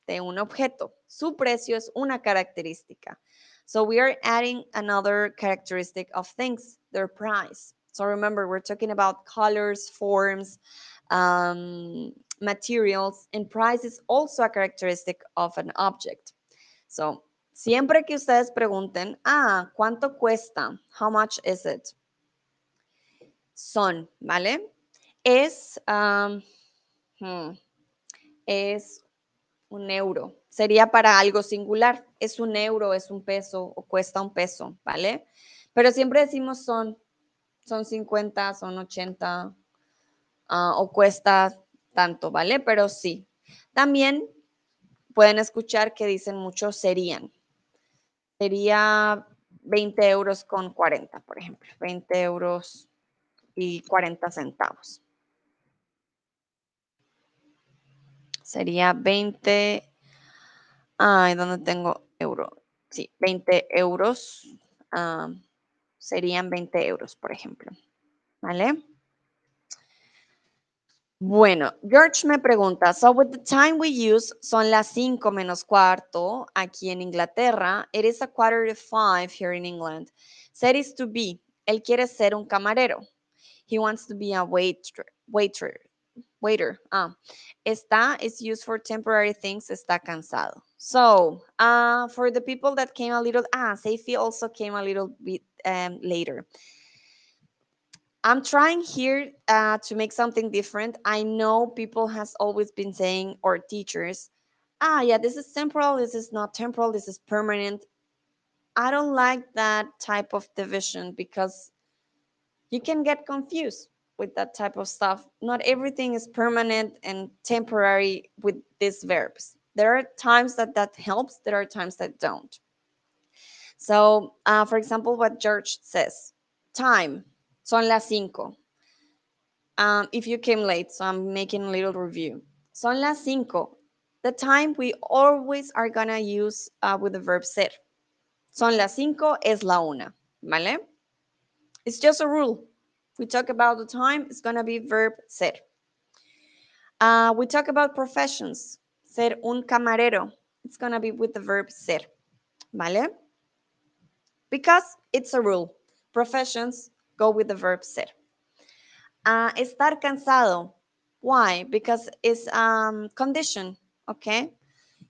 de un objeto. Su precio es una característica. So we are adding another characteristic of things, their price. So remember, we're talking about colors, forms, um, materials, and price is also a characteristic of an object. So, siempre que ustedes pregunten, ah, ¿cuánto cuesta? How much is it? Son, ¿vale? Es, um, hmm, es un euro. Sería para algo singular. Es un euro, es un peso o cuesta un peso, ¿vale? Pero siempre decimos son, son 50, son 80 ah, o cuesta tanto, ¿vale? Pero sí. También pueden escuchar que dicen mucho serían. Sería 20 euros con 40, por ejemplo. 20 euros y 40 centavos. sería 20, ay, ¿dónde tengo euro? Sí, 20 euros, ah, serían 20 euros, por ejemplo, ¿vale? Bueno, George me pregunta, so with the time we use, son las 5 menos cuarto aquí en Inglaterra, it is a quarter to five here in England. Said is to be, él quiere ser un camarero. He wants to be a waiter, waiter, waiter. Ah, está is used for temporary things. Está cansado. So, uh, for the people that came a little, ah, Seifi also came a little bit um, later. I'm trying here uh, to make something different. I know people has always been saying, or teachers, ah, yeah, this is temporal, this is not temporal, this is permanent. I don't like that type of division because you can get confused with that type of stuff. Not everything is permanent and temporary with these verbs. There are times that that helps, there are times that don't. So, uh, for example, what George says, time, son las cinco. Um, if you came late, so I'm making a little review. Son las cinco. The time we always are gonna use uh, with the verb ser. Son las cinco es la una, ¿vale? It's just a rule we talk about the time, it's going to be verb ser. Uh, we talk about professions. Ser un camarero. It's going to be with the verb ser. ¿Vale? Because it's a rule. Professions go with the verb ser. Uh, estar cansado. Why? Because it's um, condition. Okay.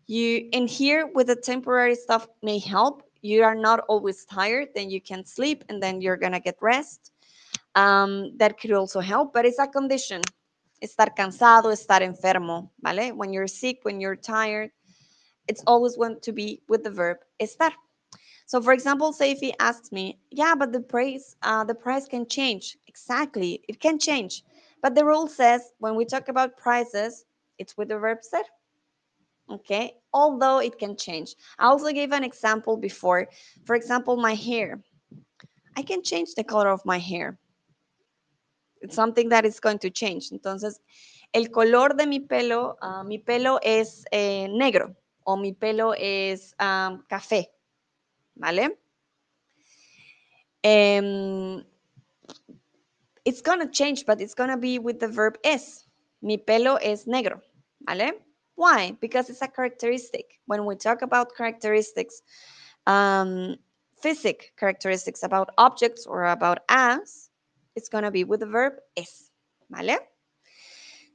You in here with the temporary stuff may help. You are not always tired, then you can sleep and then you're gonna get rest. Um, that could also help, but it's a condition. Estar cansado, estar enfermo, ¿vale? When you're sick, when you're tired, it's always going to be with the verb estar. So, for example, say if he asks me, yeah, but the price, uh, the price can change. Exactly, it can change. But the rule says when we talk about prices, it's with the verb ser. Okay, although it can change. I also gave an example before. For example, my hair. I can change the color of my hair. It's something that is going to change. Entonces, el color de mi pelo, uh, mi pelo es eh, negro o mi pelo es um, café, ¿vale? Um, it's gonna change, but it's gonna be with the verb es. Mi pelo es negro, ¿vale? Why? Because it's a characteristic. When we talk about characteristics, um, physic characteristics about objects or about us, it's going to be with the verb es, ¿vale?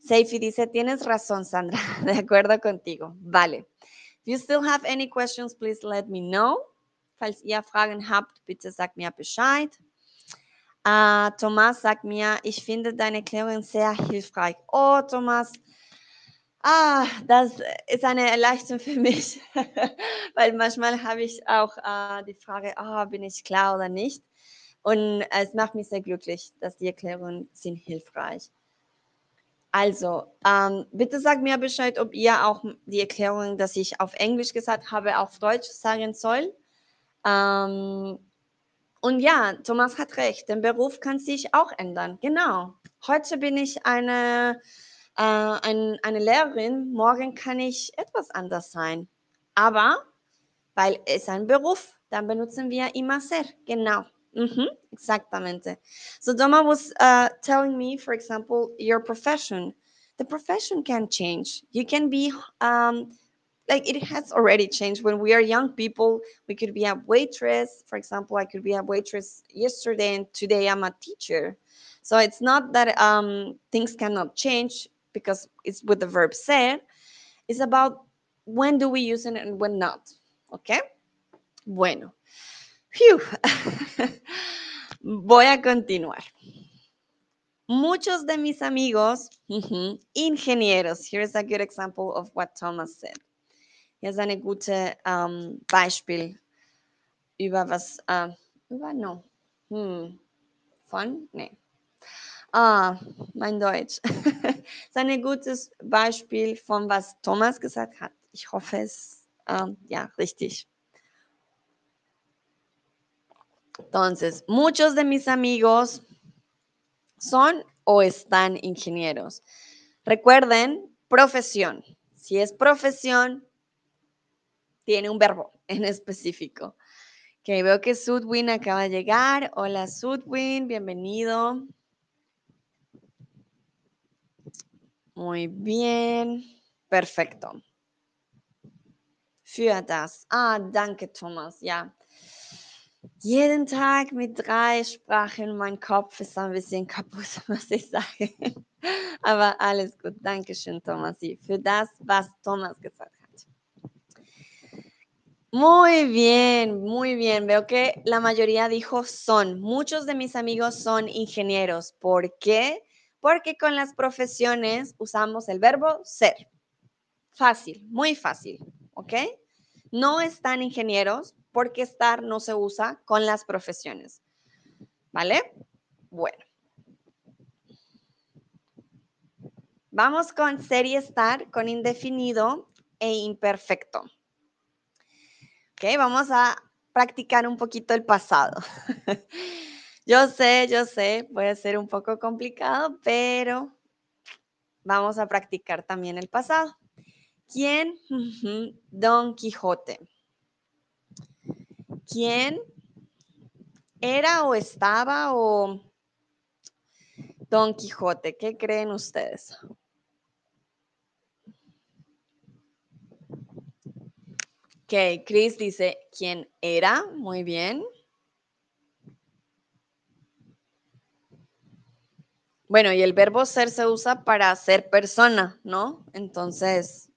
Seifi dice, tienes razón, Sandra. De acuerdo contigo. Vale. If you still have any questions, please let me know. Falls ihr Fragen habt, bitte sagt mir Bescheid. Uh, Thomas sagt mir, ich finde deine Erklärung sehr hilfreich. Oh, Thomas, ah, das ist eine Erleichterung für mich, weil manchmal habe ich auch uh, die Frage, oh, bin ich klar oder nicht? Und es macht mich sehr glücklich, dass die Erklärungen sind hilfreich. Also, ähm, bitte sagt mir Bescheid, ob ihr auch die Erklärung, dass ich auf Englisch gesagt habe, auf Deutsch sagen soll. Ähm, und ja, Thomas hat recht, der Beruf kann sich auch ändern. Genau. Heute bin ich eine, äh, ein, eine Lehrerin, morgen kann ich etwas anders sein. Aber weil es ein Beruf, dann benutzen wir immer sehr. Genau. Mhm, exactamente. So Doma was uh, telling me, for example, your profession. The profession can change. You can be um, like it has already changed. When we are young people, we could be a waitress. For example, I could be a waitress yesterday, and today I'm a teacher. So it's not that um, things cannot change because it's with the verb ser. It's about when do we use it and when not. Okay. Bueno. Phew. Voy a continuar. Muchos de mis amigos, ingenieros, here's a good example of what Thomas said. Hier ist eine gute um, Beispiel über was, uh, über no, hm. von, nee. Ah, mein Deutsch. ist ein gutes Beispiel von was Thomas gesagt hat. Ich hoffe es, um, ja, richtig. Entonces, muchos de mis amigos son o están ingenieros. Recuerden, profesión. Si es profesión, tiene un verbo en específico. Que veo que Sudwin acaba de llegar. Hola Sudwin, bienvenido. Muy bien, perfecto. Für das. Ah, danke Thomas, ja. jeden Tag mit drei Sprachen. Mein Kopf ist ein bisschen kaputt, muss ich sagen. Aber alles gut. Dankeschön, Thomas, für das, was Thomas gesagt. Muy bien, muy bien. Veo que la mayoría dijo son. Muchos de mis amigos son ingenieros. ¿Por qué? Porque con las profesiones usamos el verbo ser. Fácil, muy fácil. ¿Ok? No están ingenieros, porque estar no se usa con las profesiones. ¿Vale? Bueno. Vamos con ser y estar con indefinido e imperfecto. Ok, vamos a practicar un poquito el pasado. yo sé, yo sé, puede ser un poco complicado, pero vamos a practicar también el pasado. ¿Quién? Don Quijote. ¿Quién era o estaba o Don Quijote? ¿Qué creen ustedes? Ok, Chris dice, ¿quién era? Muy bien. Bueno, y el verbo ser se usa para ser persona, ¿no? Entonces,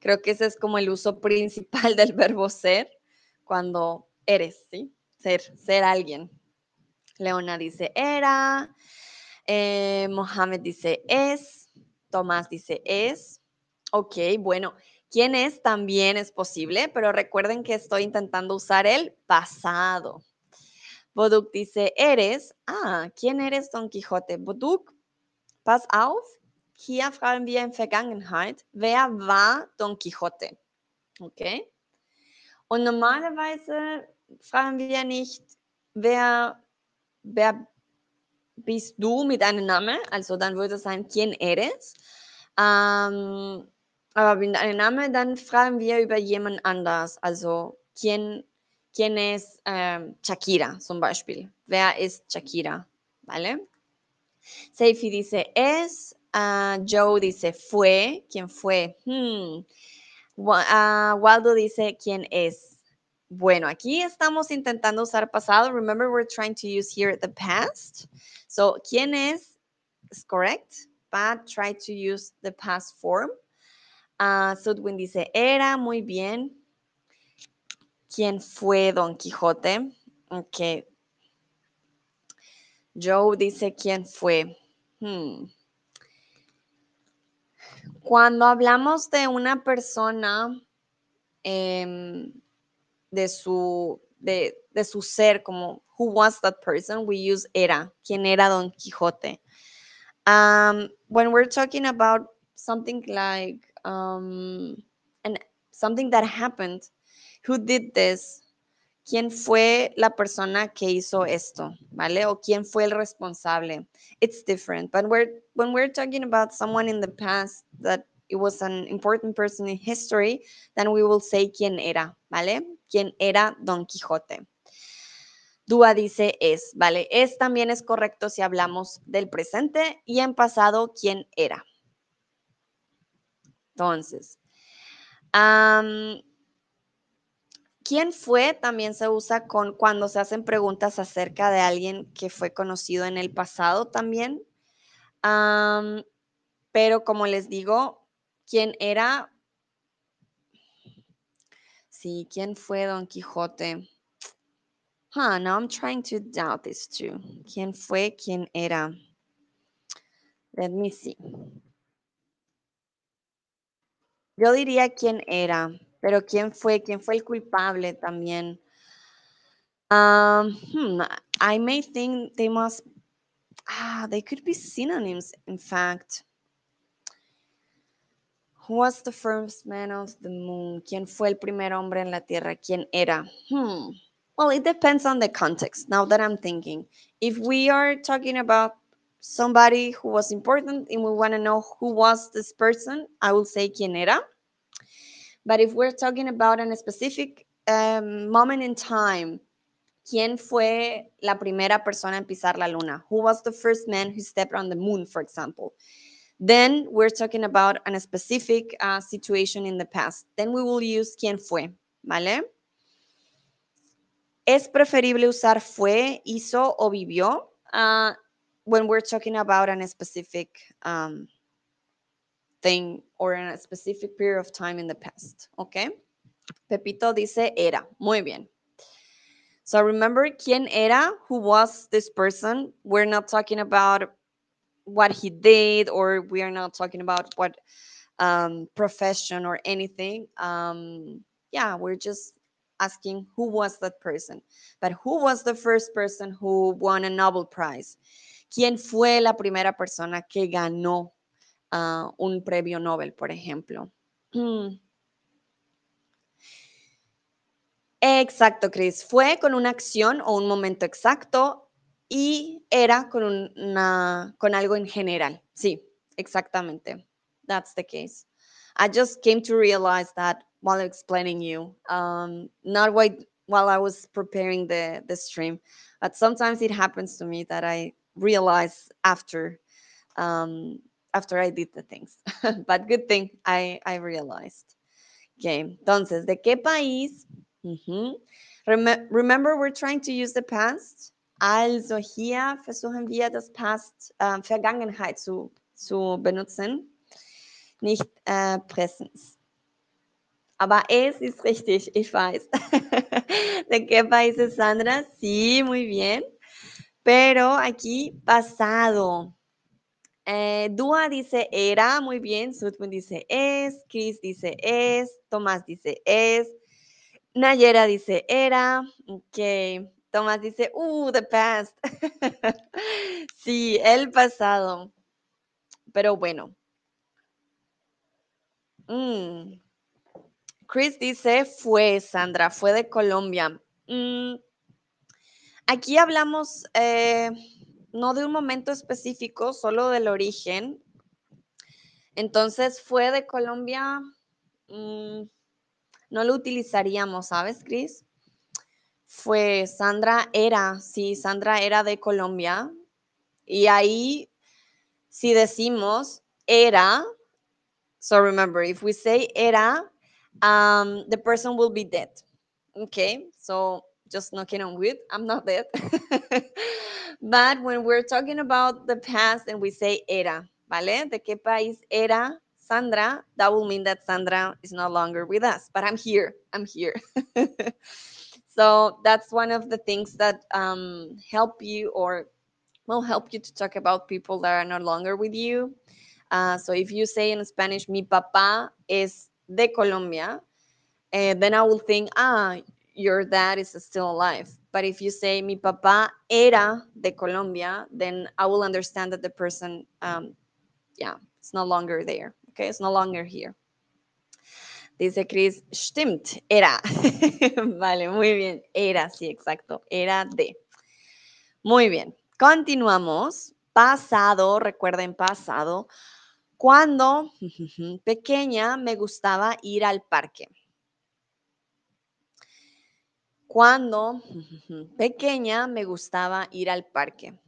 creo que ese es como el uso principal del verbo ser, cuando eres, ¿sí? Ser, ser alguien. Leona dice era, eh, Mohamed dice es, Tomás dice es. Ok, bueno, ¿quién es? También es posible, pero recuerden que estoy intentando usar el pasado. Boduk dice eres. Ah, ¿quién eres, Don Quijote? Boduk, pass auf. Hier fragen wir in Vergangenheit, wer war Don Quijote? Okay? Und normalerweise fragen wir nicht, wer, wer bist du mit einem Namen? Also dann würde es sein, quién eres? Ähm, aber dann fragen wir über jemand quién, es ähm, Shakira zum Beispiel? Wer ist Shakira? ¿Vale? Seifi dice es, uh, Joe dice fue, ¿quién fue? Hmm. Uh, Waldo dice quién es. Bueno, aquí estamos intentando usar pasado. Remember, we're trying to use here the past. So, ¿quién es? Is correct. Pat tried to use the past form. Uh, Sudwin dice, era muy bien. ¿Quién fue Don Quijote? Ok. Joe dice, ¿quién fue? Hmm. Cuando hablamos de una persona em, de, su, de, de, su ser, como who was that person, we use era, quién era Don Quijote. Um, when we're talking about something like um, and something that happened, who did this? ¿Quién fue la persona que hizo esto? ¿Vale? O quién fue el responsable? It's different. But we're, when we're talking about someone in the past that it was an important person in history, then we will say quién era, ¿vale? ¿Quién era Don Quijote? Dúa dice es, ¿vale? Es también es correcto si hablamos del presente y en pasado, ¿quién era? Entonces, ¿quién fue? También se usa con cuando se hacen preguntas acerca de alguien que fue conocido en el pasado también. pero como les digo, ¿quién era? Sí, ¿quién fue Don Quijote? Huh, now I'm trying to doubt this too. ¿Quién fue? ¿Quién era? Let me see. Yo diría quién era, pero quién fue, quién fue el culpable también. Um, hmm, I may think they must, ah, they could be synonyms, in fact. Who was the first man of the moon? ¿Quién fue el primer hombre en la tierra? ¿Quién era? Hmm. Well, it depends on the context. Now that I'm thinking, if we are talking about somebody who was important and we want to know who was this person, I will say quién era. But if we're talking about a specific um, moment in time, ¿quién fue la primera persona en pisar la luna? Who was the first man who stepped on the moon, for example? Then we're talking about a specific uh, situation in the past. Then we will use quién fue, ¿vale? Es preferible usar fue, hizo o vivió uh, when we're talking about a specific um, thing or in a specific period of time in the past. Okay. Pepito dice era. Muy bien. So remember quién era, who was this person. We're not talking about what he did or we are not talking about what um, profession or anything. Um, yeah, we're just asking who was that person. But who was the first person who won a Nobel Prize? ¿Quién fue la primera persona que ganó uh, un premio Nobel, por ejemplo? Mm. Exacto, Chris. Fue con una acción o un momento exacto y era con, una, con algo en general. Sí, exactamente. That's the case. I just came to realize that while explaining you, um, not while, while I was preparing the, the stream, but sometimes it happens to me that I realize after um, after I did the things. but good thing I, I realized. Okay, entonces, ¿de qué país? Uh. Rem remember, we're trying to use the past. Also hier versuchen wir das Past, äh, Vergangenheit zu, zu benutzen, nicht äh, Präsens. Aber es ist richtig, ich weiß. ¿De qué país es Sandra? Sí, muy bien. Pero aquí pasado. Eh, Dua dice era, muy bien. Sutwin dice es. Chris dice es. Tomás dice es. Nayera dice era. Ok. Tomás dice, uh, the past. sí, el pasado. Pero bueno. Mm. Chris dice, fue, Sandra, fue de Colombia. Mm. Aquí hablamos eh, no de un momento específico, solo del origen. Entonces, fue de Colombia. Mm, no lo utilizaríamos, ¿sabes, Chris? Fue Sandra era, sí, Sandra era de Colombia. Y ahí, si decimos era, so remember, if we say era, um, the person will be dead. Okay, so just knocking on wood, I'm not dead. but when we're talking about the past and we say era, ¿vale? ¿De qué país era Sandra? That will mean that Sandra is no longer with us, but I'm here. I'm here. so that's one of the things that um, help you or will help you to talk about people that are no longer with you. Uh, so if you say in Spanish, mi papá es de Colombia, uh, then I will think, ah, your dad is still alive. But if you say mi papá era de Colombia, then I will understand that the person, um, yeah, it's no longer there. Okay, it's no longer here. Dice Chris, stimmt, era. vale, muy bien. Era, sí, exacto. Era de. Muy bien. Continuamos. Pasado, recuerden pasado. Cuando pequeña me gustaba ir al parque. Cuando pequeña me gustaba ir al parque.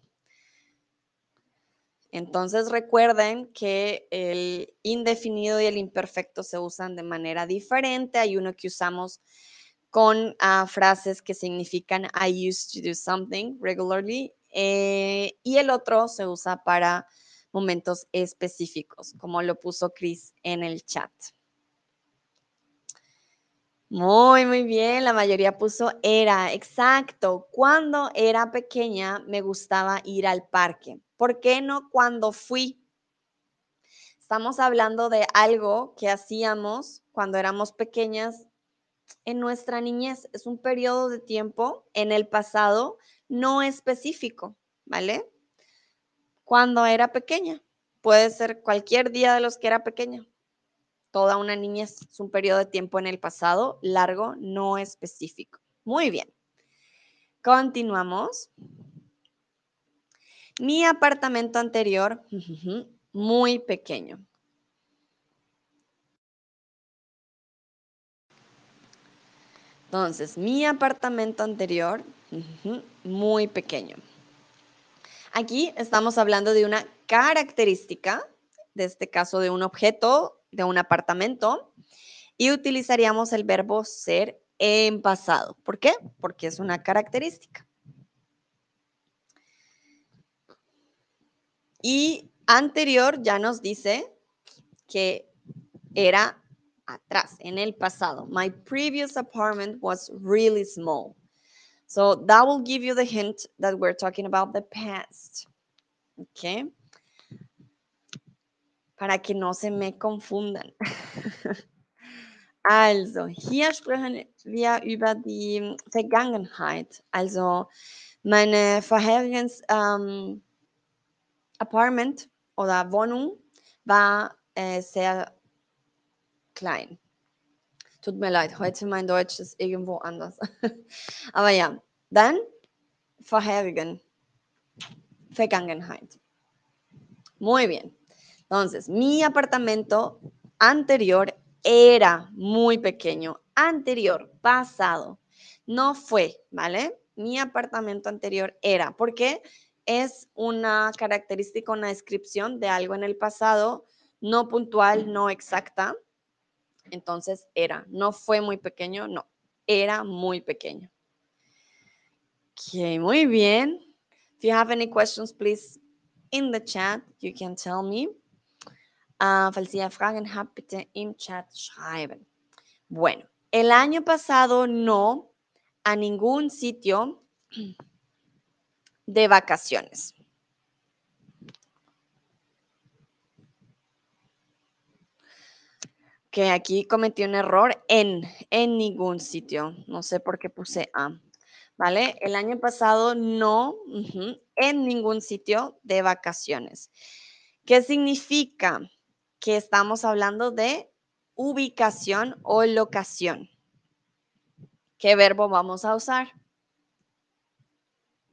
Entonces recuerden que el indefinido y el imperfecto se usan de manera diferente. Hay uno que usamos con ah, frases que significan I used to do something regularly eh, y el otro se usa para momentos específicos, como lo puso Chris en el chat. Muy, muy bien. La mayoría puso era, exacto. Cuando era pequeña me gustaba ir al parque. ¿Por qué no cuando fui? Estamos hablando de algo que hacíamos cuando éramos pequeñas en nuestra niñez. Es un periodo de tiempo en el pasado no específico, ¿vale? Cuando era pequeña. Puede ser cualquier día de los que era pequeña toda una niñez. Es un periodo de tiempo en el pasado largo, no específico. Muy bien. Continuamos. Mi apartamento anterior, muy pequeño. Entonces, mi apartamento anterior, muy pequeño. Aquí estamos hablando de una característica, de este caso de un objeto de un apartamento y utilizaríamos el verbo ser en pasado. ¿Por qué? Porque es una característica. Y anterior ya nos dice que era atrás, en el pasado. My previous apartment was really small. So that will give you the hint that we're talking about the past. Okay para que no se me confundan. Also, hier sprechen wir über die Vergangenheit. Also, meine vorheriges ähm, Apartment oder Wohnung war äh, sehr klein. Tut mir leid, heute mein Deutsch ist irgendwo anders. Aber ja, dann vorherigen Vergangenheit. Muy bien. Entonces, mi apartamento anterior era muy pequeño. Anterior, pasado. No fue, ¿vale? Mi apartamento anterior era, porque es una característica, una descripción de algo en el pasado, no puntual, no exacta. Entonces, era. No fue muy pequeño, no. Era muy pequeño. Ok, muy bien. If you have any questions, please in the chat, you can tell me. Uh, falls ihr Fragen bitte im Chat schreiben. Bueno, el año pasado no a ningún sitio de vacaciones. Que aquí cometí un error en, en ningún sitio. No sé por qué puse A. ¿Vale? El año pasado no en ningún sitio de vacaciones. ¿Qué significa? Que estamos hablando de ubicación o locación. ¿Qué verbo vamos a usar?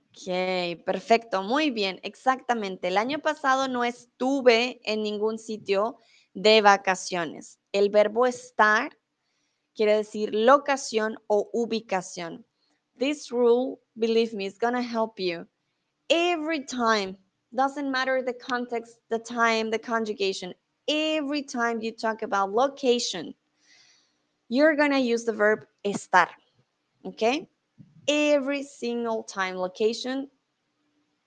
Ok, perfecto, muy bien, exactamente. El año pasado no estuve en ningún sitio de vacaciones. El verbo estar quiere decir locación o ubicación. This rule, believe me, is going to help you every time. Doesn't matter the context, the time, the conjugation every time you talk about location, you're going to use the verb estar. Okay? Every single time location,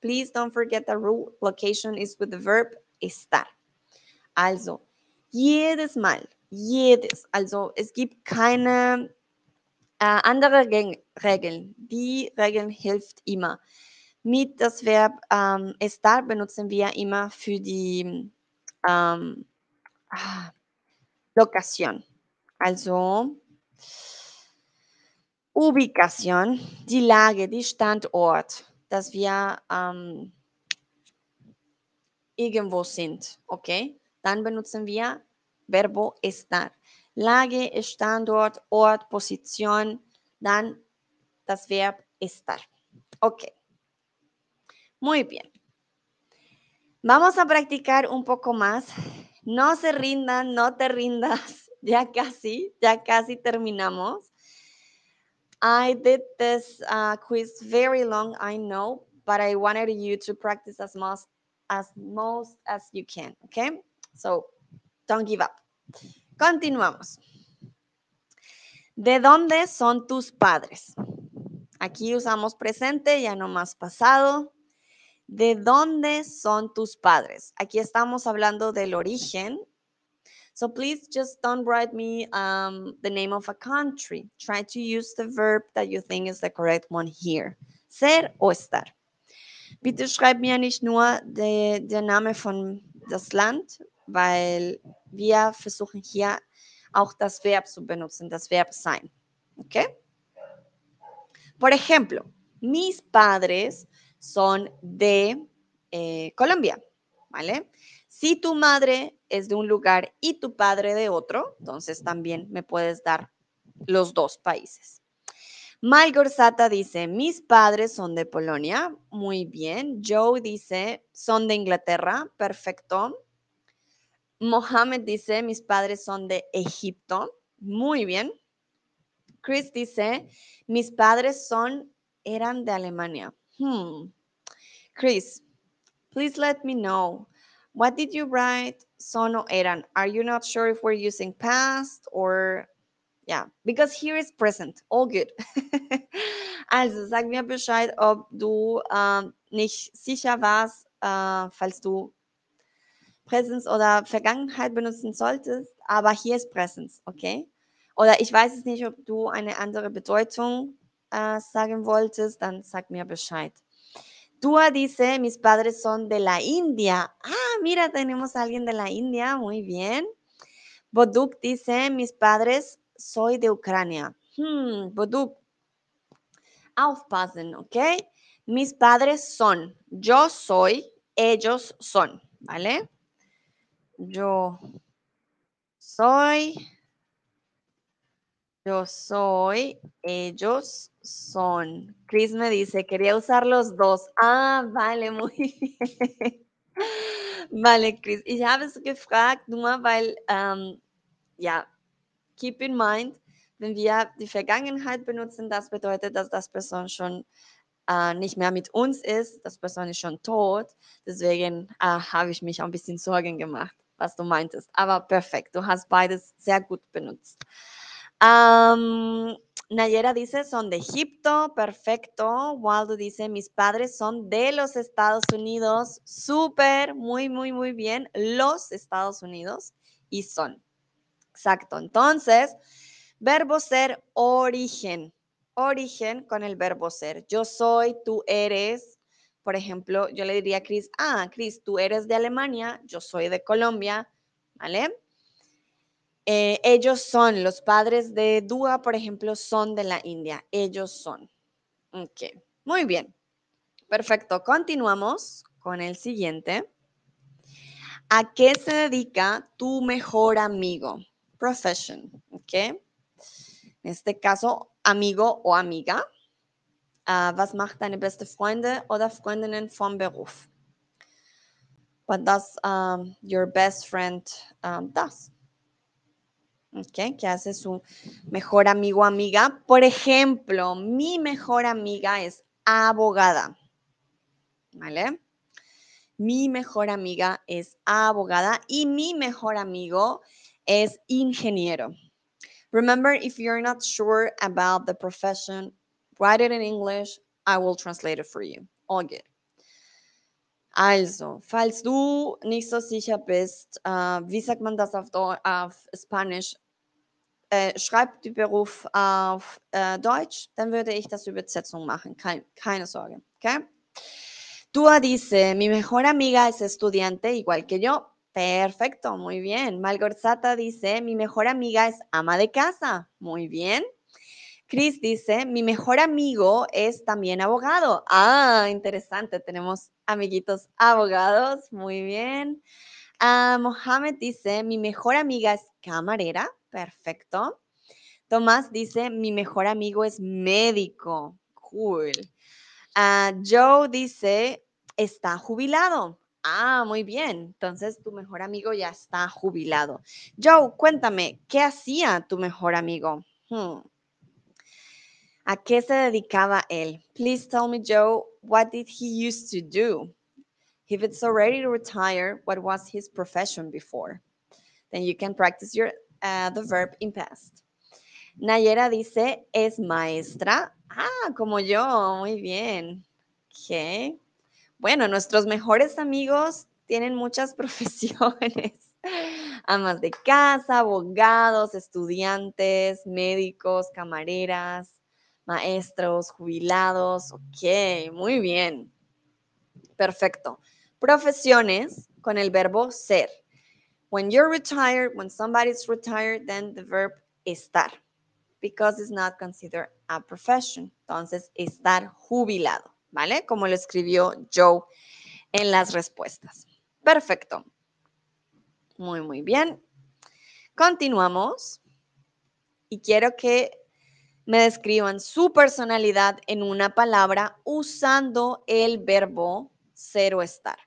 please don't forget the rule. Location is with the verb estar. Also, jedes Mal, jedes. Also, es gibt keine äh, andere Regeln. Die Regeln hilft immer. Mit das Verb ähm, estar benutzen wir immer für die ähm, Lokation. Also Ubicación, die Lage, die Standort, dass wir ähm, irgendwo sind, okay? Dann benutzen wir Verbo estar. Lage, Standort, Ort, Position, dann das Verb estar. Ok. Muy bien. Vamos a practicar un poco más. No se rindan, no te rindas. Ya casi, ya casi terminamos. I did this uh, quiz very long, I know, but I wanted you to practice as most as most as you can, okay? So don't give up. Continuamos. ¿De dónde son tus padres? Aquí usamos presente, ya no más pasado. ¿De dónde son tus padres? Aquí estamos hablando del origen. So please just don't write me um, the name of a country. Try to use the verb that you think is the correct one here. Ser o estar. Bitte schreib mir nicht nur der Name von das Land, weil wir versuchen hier auch das Verb zu benutzen, das Verb sein. ¿Ok? Por ejemplo, mis padres son de eh, Colombia, ¿vale? Si tu madre es de un lugar y tu padre de otro, entonces también me puedes dar los dos países. Malgorzata dice, mis padres son de Polonia. Muy bien. Joe dice, son de Inglaterra. Perfecto. Mohamed dice, mis padres son de Egipto. Muy bien. Chris dice, mis padres son, eran de Alemania. Hmm. Chris, please let me know. What did you write? Son o eran. Are you not sure if we're using past or yeah, because here is present. All good. also, sag mir Bescheid, ob du ähm, nicht sicher warst, äh, falls du Präsens oder Vergangenheit benutzen solltest, aber hier ist Präsens, okay? Oder ich weiß es nicht, ob du eine andere Bedeutung äh, sagen wolltest, dann sag mir Bescheid. Dua dice, mis padres son de la India. Ah, mira, tenemos a alguien de la India, muy bien. Boduk dice, mis padres soy de Ucrania. Hmm, Boduk, aufpassen, ¿ok? Mis padres son, yo soy, ellos son, ¿vale? Yo soy, yo soy, ellos son. Chris me dice, quería usar los dos. Ah, vale, muy bien. Vale, Chris. Ich habe es gefragt, nur weil, ähm, ja, keep in mind, wenn wir die Vergangenheit benutzen, das bedeutet, dass das Person schon äh, nicht mehr mit uns ist, das Person ist schon tot. Deswegen äh, habe ich mich ein bisschen Sorgen gemacht was du meintest. Aber perfekt, du hast beides sehr gut benutzt. Nayera dice, son de Egipto, perfecto. Waldo dice, mis padres son de los Estados Unidos, súper, muy, muy, muy bien. Los Estados Unidos y son. Exacto. Entonces, verbo ser, origen. Origen con el verbo ser. Yo soy, tú eres, por ejemplo, yo le diría a Chris, ah, Chris, tú eres de Alemania, yo soy de Colombia, ¿vale? Eh, ellos son, los padres de Dua, por ejemplo, son de la India. Ellos son. Ok, muy bien. Perfecto, continuamos con el siguiente. ¿A qué se dedica tu mejor amigo? Profession, ¿ok? En este caso, amigo o amiga. Äh, was macht deine beste Freunde oder Freundinnen vom Beruf? What does um, your best friend um, does? Okay, ¿Qué hace su mejor amigo o amiga? Por ejemplo, mi mejor amiga es abogada. ¿Vale? Mi mejor amiga es abogada y mi mejor amigo es ingeniero. Remember, if you're not sure about the profession Write it in English. I will translate it for you. All good. Also, falls du nicht so sicher bist, äh, wie sagt man das auf Spanisch? Äh, schreib den Beruf auf äh, Deutsch, dann würde ich das Übersetzung machen. Kein, keine Sorge, ¿ok? Tua dice, mi mejor amiga es estudiante igual que yo. Perfecto, muy bien. Malgorzata dice, mi mejor amiga es ama de casa. Muy bien. Chris dice, mi mejor amigo es también abogado. Ah, interesante, tenemos amiguitos abogados. Muy bien. Ah, Mohamed dice, mi mejor amiga es camarera. Perfecto. Tomás dice, mi mejor amigo es médico. Cool. Ah, Joe dice, está jubilado. Ah, muy bien. Entonces tu mejor amigo ya está jubilado. Joe, cuéntame, ¿qué hacía tu mejor amigo? Hmm. ¿A qué se dedicaba él? Please tell me, Joe, what did he used to do? If it's already retired, what was his profession before? Then you can practice your uh, the verb in past. Nayera dice, es maestra. Ah, como yo, muy bien. Okay. Bueno, nuestros mejores amigos tienen muchas profesiones. Amas de casa, abogados, estudiantes, médicos, camareras, maestros, jubilados. Ok, muy bien. Perfecto. Profesiones con el verbo ser. When you're retired, when somebody's retired, then the verb estar, because it's not considered a profession. Entonces, estar jubilado, ¿vale? Como lo escribió Joe en las respuestas. Perfecto. Muy, muy bien. Continuamos. Y quiero que me describan su personalidad en una palabra usando el verbo ser o estar.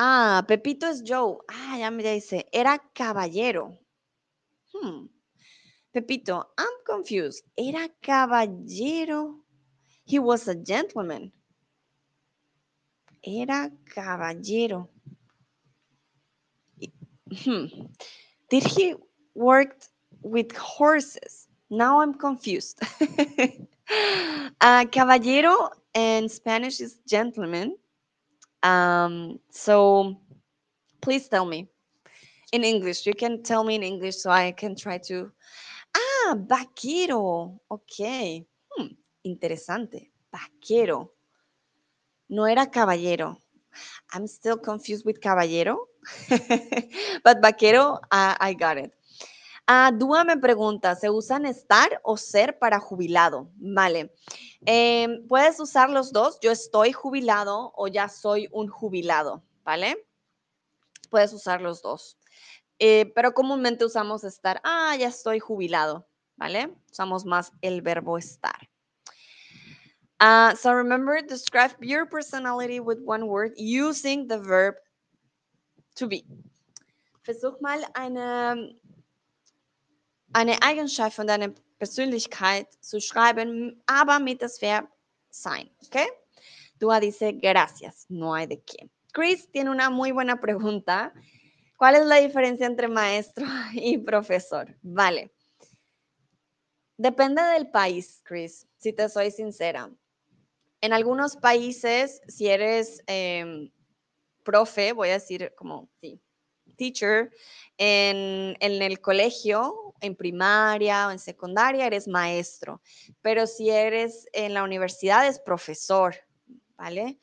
Ah, Pepito es Joe. Ah, ya me dice, era caballero. Hmm. Pepito, I'm confused. Era caballero. He was a gentleman. Era caballero. Hmm. Did he work with horses. Now I'm confused. uh, caballero in Spanish is gentleman. Um, so please tell me in English. You can tell me in English so I can try to. Ah, vaquero. Ok. Hmm, interesante. Vaquero. No era caballero. I'm still confused with caballero. but vaquero, uh, I got it. Ah, Dúa me pregunta, ¿se usan estar o ser para jubilado? Vale. Em, puedes usar los dos. Yo estoy jubilado o ya soy un jubilado, ¿vale? Puedes usar los dos. Eh, pero comúnmente usamos estar, ah, ya estoy jubilado, ¿vale? Usamos más el verbo estar. Uh, so remember, describe your personality with one word using the verb to be. Versuch mal eine eine Eigenschaft von deiner Persönlichkeit zu schreiben, aber mit Verb sein, ¿ok? Dua dice gracias, no hay de qué. Chris tiene una muy buena pregunta. ¿Cuál es la diferencia entre maestro y profesor? Vale. Depende del país, Chris, si te soy sincera. En algunos países, si eres em, profe, voy a decir como, sí, teacher, en, en, el colegio, en primaria o en secundaria, eres maestro, pero si eres en la universidad es profesor, ¿vale?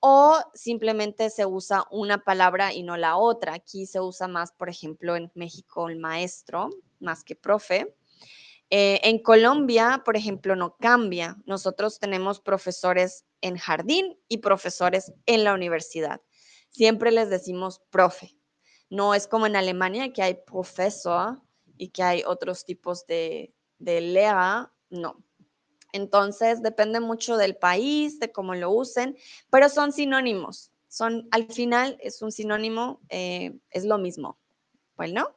O simplemente se usa una palabra y no la otra. Aquí se usa más, por ejemplo, en México el maestro, más que profe. Eh, en Colombia, por ejemplo, no cambia. Nosotros tenemos profesores en jardín y profesores en la universidad. Siempre les decimos profe, no es como en Alemania que hay profesor y que hay otros tipos de, de lea, no. Entonces depende mucho del país, de cómo lo usen, pero son sinónimos. Son, al final es un sinónimo, eh, es lo mismo. Bueno.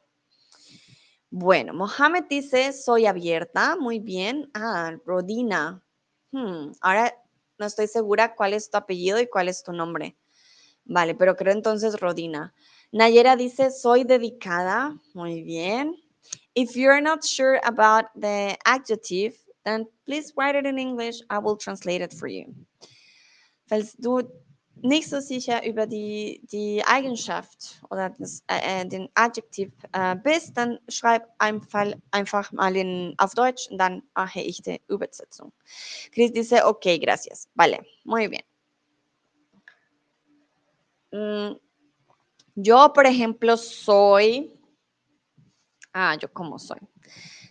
Bueno, Mohamed dice, soy abierta. Muy bien. Ah, Rodina. Hmm, ahora no estoy segura cuál es tu apellido y cuál es tu nombre. Vale, pero creo entonces Rodina. Nayera dice, soy dedicada. Muy bien. If you're not sure about the adjective, then please write it in English. I will translate it for you. Falls du nicht so sicher über die, die Eigenschaft oder das, äh, den Adjektiv äh, bist, dann schreib einfach, einfach mal in, auf Deutsch und dann mache ich die Übersetzung. Chris dice, ok, gracias. Vale, muy bien. Mm, yo, por ejemplo, soy... Ah, yo cómo soy.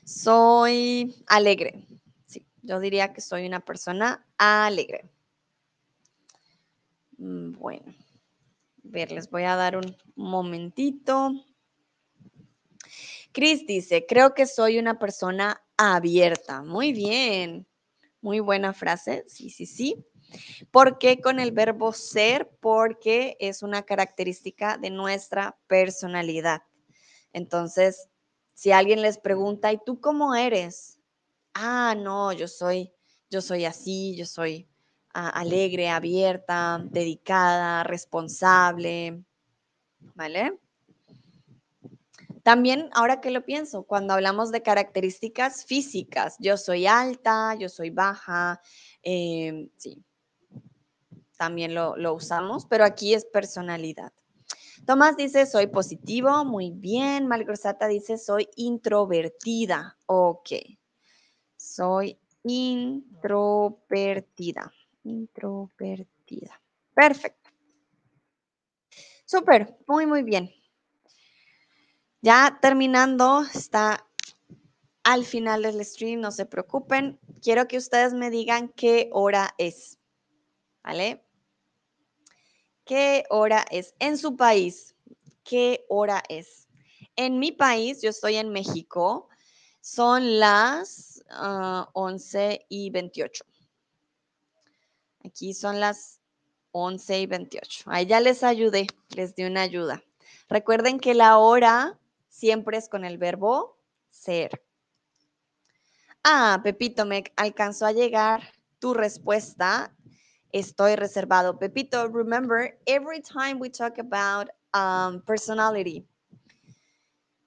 Soy alegre. Sí, yo diría que soy una persona alegre. Mm, bueno, a ver, les voy a dar un momentito. Chris dice, creo que soy una persona abierta. Muy bien, muy buena frase. Sí, sí, sí. ¿Por qué con el verbo ser? Porque es una característica de nuestra personalidad. Entonces, si alguien les pregunta, ¿y tú cómo eres? Ah, no, yo soy, yo soy así, yo soy alegre, abierta, dedicada, responsable, ¿vale? También, ahora que lo pienso, cuando hablamos de características físicas, yo soy alta, yo soy baja, em, sí, también lo, usamos, pero aquí es personalidad. Tomás dice, soy positivo, muy bien. Malgrosata dice, soy introvertida. Ok. Soy introvertida introvertida. Perfecto. Súper, muy, muy bien. Ya terminando, está al final del stream, no se preocupen. Quiero que ustedes me digan qué hora es. ¿Vale? ¿Qué hora es? En su país, ¿qué hora es? En mi país, yo estoy en México, son las 11 ah, y 28. Aquí son las 11 y 28. Ahí ya les ayudé, les di una ayuda. Recuerden que la hora siempre es con el verbo ser. Ah, Pepito, me alcanzó a llegar tu respuesta. Estoy reservado. Pepito, remember, every time we talk about um, personality,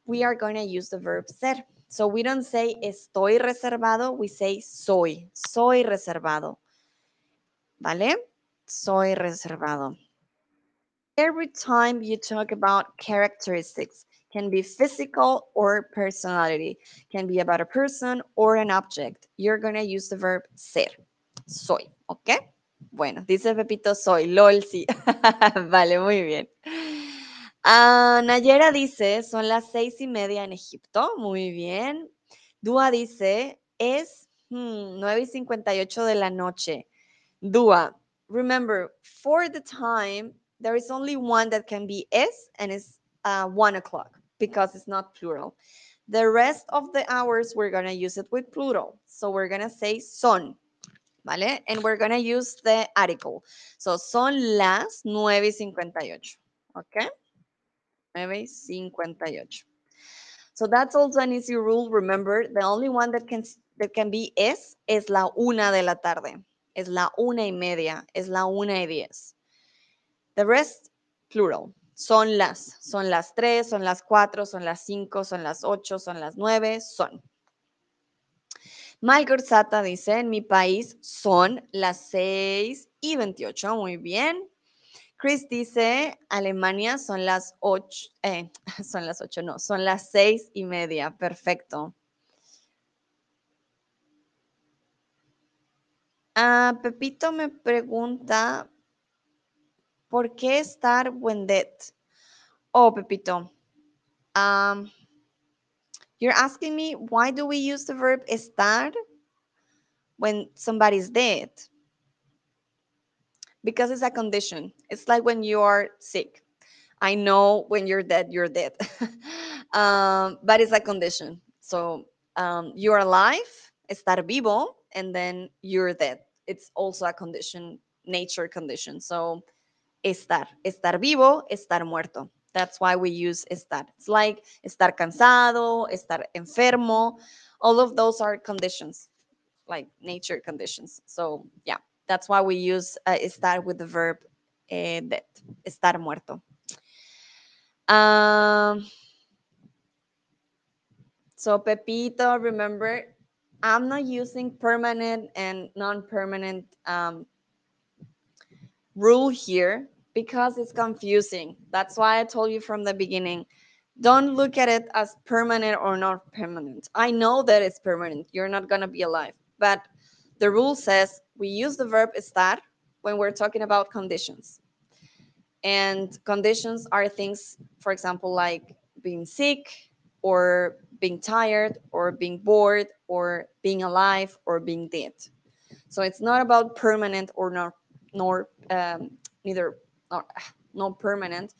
we are going to use the verb ser. So we don't say estoy reservado, we say soy. Soy reservado. ¿vale? Soy reservado. Every time you talk about characteristics, can be physical or personality, can be about a person or an object. You're going to use the verb ser. Soy, ¿ok? Bueno, dice Pepito, soy. LOL, sí. vale, muy bien. Ah, Nayera dice, son las seis y media en Egipto. Muy bien. Dúa dice, es hmm, nueve y cincuenta y ocho de la noche. Dua. Remember, for the time, there is only one that can be es and it's uh, one o'clock because it's not plural. The rest of the hours, we're going to use it with plural. So we're going to say son, ¿vale? And we're going to use the article. So son las 9.58, okay? 9.58. So that's also an easy rule. Remember, the only one that can, that can be es es la una de la tarde es la una y media, es la una y diez. The rest, plural. Son las, son las tres, son las cuatro, son las cinco, son las ocho, son las nueve, son. Malgorzata dice, en mi país son las seis y veintiocho, muy bien. Chris dice, Alemania son las ocho, eh, son las ocho, no, son las seis y media, perfecto. Ah, Pepito me pregunta, ¿por qué estar wendet? Oh, Pepito. Um, you're asking me, why do we use the verb estar when somebody's dead? Because it's a condition. It's like when you are sick. I know when you're dead, you're dead. um, but it's a condition. So um, you're alive, estar vivo, and then you're dead. It's also a condition, nature condition. So, estar, estar vivo, estar muerto. That's why we use estar. It's like estar cansado, estar enfermo. All of those are conditions, like nature conditions. So, yeah, that's why we use uh, estar with the verb eh, dead, estar muerto. Um, so, Pepito, remember I'm not using permanent and non-permanent um, rule here because it's confusing. That's why I told you from the beginning. Don't look at it as permanent or not permanent. I know that it's permanent. You're not going to be alive. But the rule says we use the verb estar when we're talking about conditions. And conditions are things, for example, like being sick or being tired or being bored or being alive or being dead. So it's not about permanent or not, nor um, neither not, not permanent.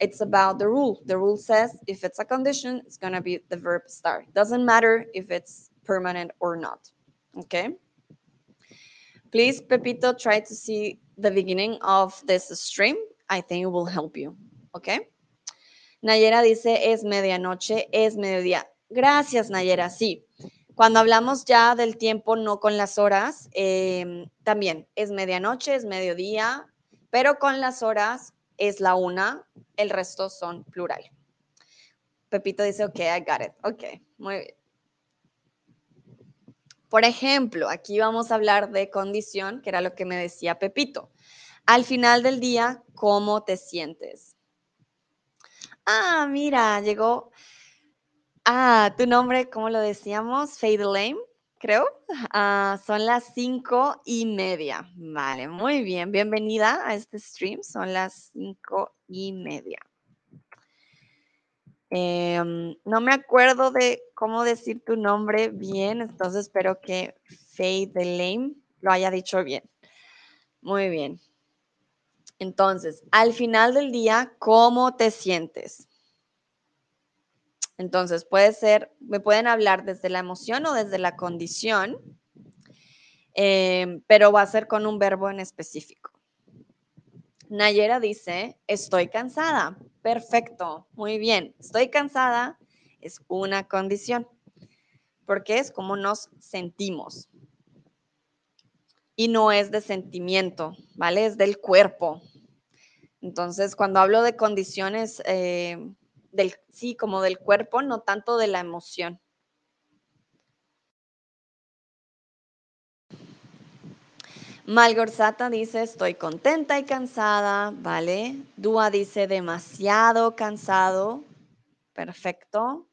It's about the rule. The rule says if it's a condition, it's gonna be the verb estar. Doesn't matter if it's permanent or not. Okay. Please, Pepito, try to see the beginning of this stream I think it will help you. ¿Ok? Nayera dice, es medianoche, es mediodía. Gracias, Nayera. Sí. Cuando hablamos ya del tiempo, no con las horas, em, también es medianoche, es mediodía, pero con las horas es la una, el resto son plural. Pepito dice, ok, I got it. Ok, muy bien. Por ejemplo, aquí vamos a hablar de condición, que era lo que me decía Pepito. Al final del día, ¿cómo te sientes? Ah, mira, llegó. Ah, tu nombre, ¿cómo lo decíamos? Fade Lame, creo. Ah, son las cinco y media. Vale, muy bien. Bienvenida a este stream. Son las cinco y media. Em, no me acuerdo de cómo decir tu nombre bien, entonces espero que Fade Lame lo haya dicho bien. Muy bien. Entonces, al final del día, ¿cómo te sientes? Entonces, puede ser, me pueden hablar desde la emoción o desde la condición, em, pero va a ser con un verbo en específico. Nayera dice, estoy cansada. Perfecto, muy bien. Estoy cansada es una condición, porque es como nos sentimos y no es de sentimiento, ¿vale? Es del cuerpo. Entonces, cuando hablo de condiciones eh, del, sí, como del cuerpo, no tanto de la emoción. Malgorzata dice, estoy contenta y cansada, ¿vale? Dúa dice, demasiado cansado. Perfecto.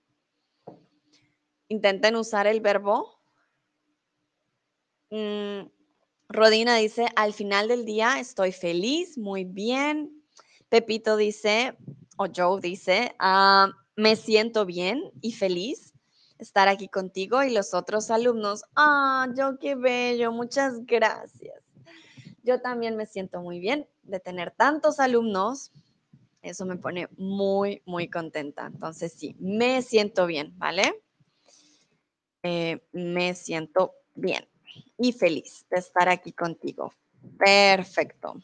Intenten usar el verbo. Mm, Rodina dice, al final del día estoy feliz, muy bien. Pepito dice, o Joe dice, ah, me siento bien y feliz estar aquí contigo y los otros alumnos. Ah, yo qué bello, muchas gracias. Yo también me siento muy bien de tener tantos alumnos. Eso me pone muy, muy contenta. Entonces, sí, me siento bien, ¿vale? Eh, me siento bien y feliz de estar aquí contigo. Perfecto.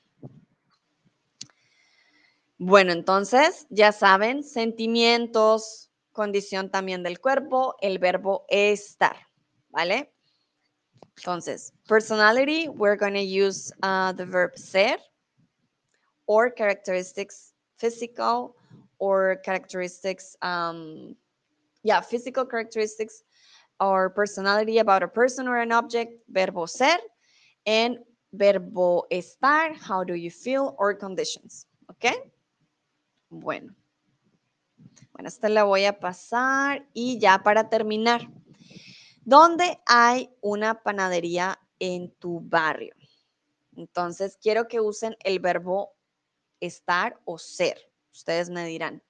Bueno, entonces, ya saben, sentimientos, condición también del cuerpo, el verbo estar, ¿vale? Entonces, personality, we're going to use uh, the verb ser or characteristics physical or characteristics, um, yeah, physical characteristics or personality about a person or an object, verbo ser, and verbo estar, how do you feel, or conditions. ¿Ok? Bueno. Bueno, esta la voy a pasar y ya para terminar. ¿Dónde hay una panadería en tu barrio? Entonces, quiero que usen el verbo estar o ser. Ustedes me dirán.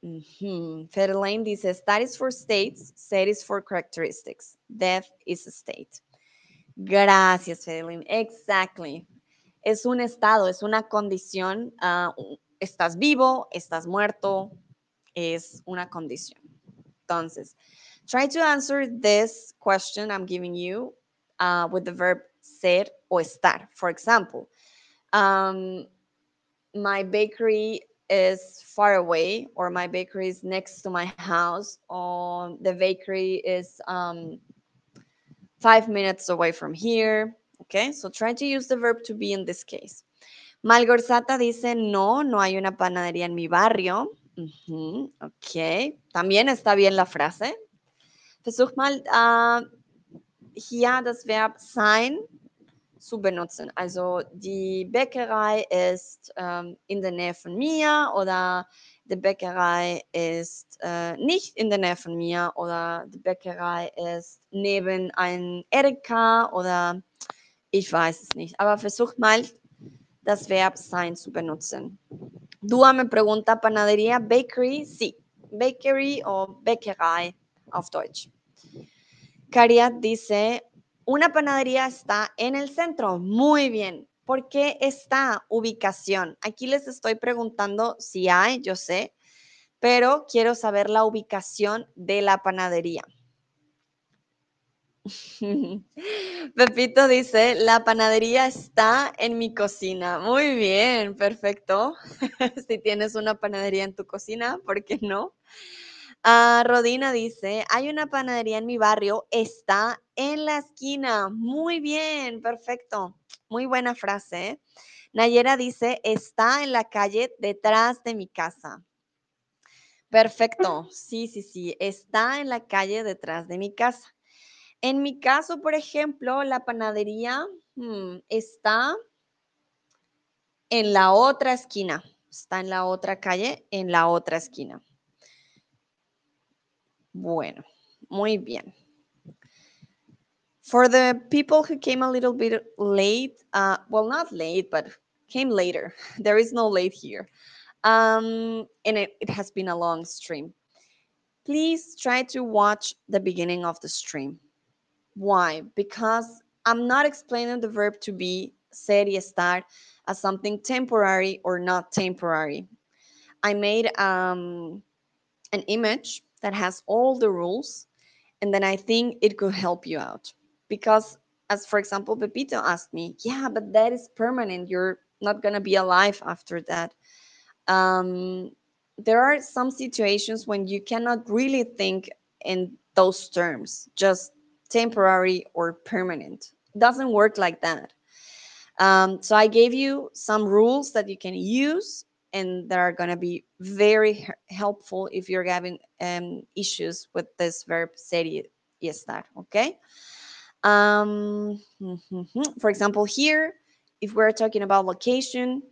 Mm -hmm. dice, "That is for states, set is for characteristics. Death is a state. Gracias, Federline. Exactly. Es un estado, es una condición. Uh, estás vivo, estás muerto, es una condición. Entonces, try to answer this question I'm giving you uh, with the verb ser o estar. For example, um, my bakery is far away or my bakery is next to my house or the bakery is um, five minutes away from here. Okay, so try to use the verb to be in this case. Malgorzata dice, no, no hay una panadería en mi barrio. ok, también está bien la frase. Versuch mal uh, hier das Verb sein zu benutzen. Also die Bäckerei ist ähm, in der Nähe von mir oder die Bäckerei ist äh, nicht in der Nähe von mir oder die Bäckerei ist neben ein Erika oder ich weiß es nicht. Aber versucht mal das Verb sein zu benutzen. Dua me pregunta, ¿panadería, bakery? Sí, bakery o Bäckerei auf Deutsch. Cariat dice, una panadería está en el centro. Muy bien. ¿Por qué está ubicación? Aquí les estoy preguntando si hay, yo sé, pero quiero saber la ubicación de la panadería. Pepito dice, la panadería está en mi cocina. Muy bien, perfecto. si tienes una panadería en tu cocina, ¿por qué no? Ah, Rodina dice, hay una panadería en mi barrio, está en la esquina. Muy bien, perfecto. Muy buena frase. ¿eh? Nayera dice, está en la calle detrás de mi casa. Perfecto. Sí, sí, sí. Está en la calle detrás de mi casa. En mi caso, por ejemplo, la panadería hmm, está en la otra esquina. Está en la otra calle, en la otra esquina. Bueno, muy bien. For the people who came a little bit late, uh, well, not late, but came later, there is no late here. Um, and it has been a long stream. Please try to watch the beginning of the stream. Why? Because I'm not explaining the verb to be, ser y estar, as something temporary or not temporary. I made um, an image that has all the rules and then i think it could help you out because as for example pepito asked me yeah but that is permanent you're not going to be alive after that um, there are some situations when you cannot really think in those terms just temporary or permanent it doesn't work like that um, so i gave you some rules that you can use and that are going to be very helpful if you're having um, issues with this verb ser estar, okay? Um, for example, here, if we're talking about location,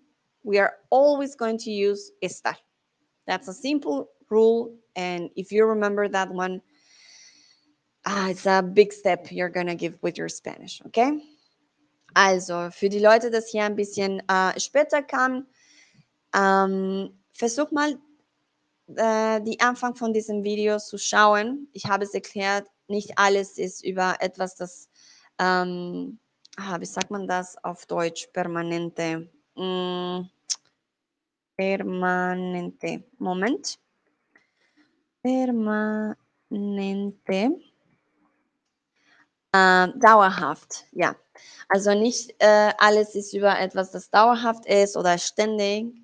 we are always going to use estar. That's a simple rule, and if you remember that one, ah, it's a big step you're to give with your Spanish, okay? Also, für die Leute, das hier ein bisschen äh, später kamen, Ähm, versuch mal, äh, die Anfang von diesem Video zu schauen. Ich habe es erklärt, nicht alles ist über etwas, das, ähm, ah, wie sagt man das auf Deutsch, permanente. Mm, permanente. Moment. Permanente. Äh, dauerhaft, ja. Also nicht äh, alles ist über etwas, das dauerhaft ist oder ständig,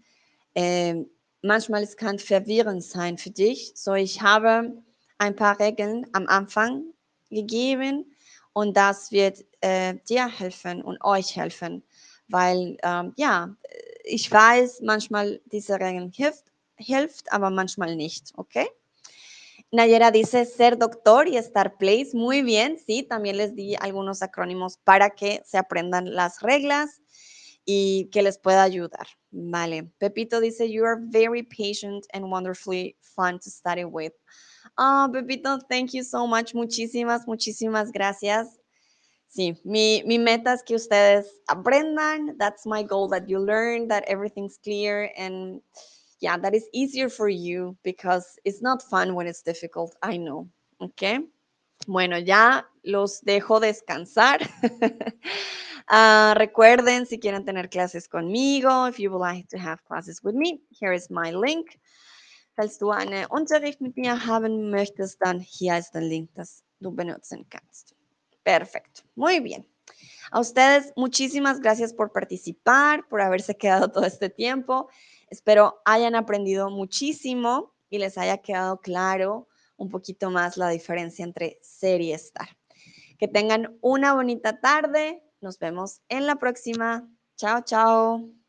äh, manchmal es kann verwirrend sein für dich. So, ich habe ein paar Regeln am Anfang gegeben und das wird äh, dir helfen und euch helfen, weil ähm, ja, ich weiß, manchmal diese Regeln hilft, hilft, aber manchmal nicht, ¿ok? Nayera dice ser doctor y estar place. Muy bien, sí, también les di algunos acrónimos para que se aprendan las reglas y que les pueda ayudar. Vale. Pepito dice, you are very patient and wonderfully fun to study with. Oh, Pepito, thank you so much. Muchísimas, muchísimas gracias. Sí, mi, mi meta es que ustedes aprendan. That's my goal, that you learn, that everything's clear, and yeah, that is easier for you because it's not fun when it's difficult. I know. Okay. Bueno, ya los dejo descansar. Uh, recuerden, si quieren tener clases conmigo, if you would like to have classes with me, here is my link. Falls du einen Unterricht mit mir haben möchtest, dann hier ist der Link, das du benutzen kannst. Perfecto, muy bien. A ustedes, muchísimas gracias por participar, por haberse quedado todo este tiempo. Espero hayan aprendido muchísimo y les haya quedado claro un poquito más la diferencia entre ser y estar. Que tengan una bonita tarde. Nos vemos en la próxima. Chao, chao.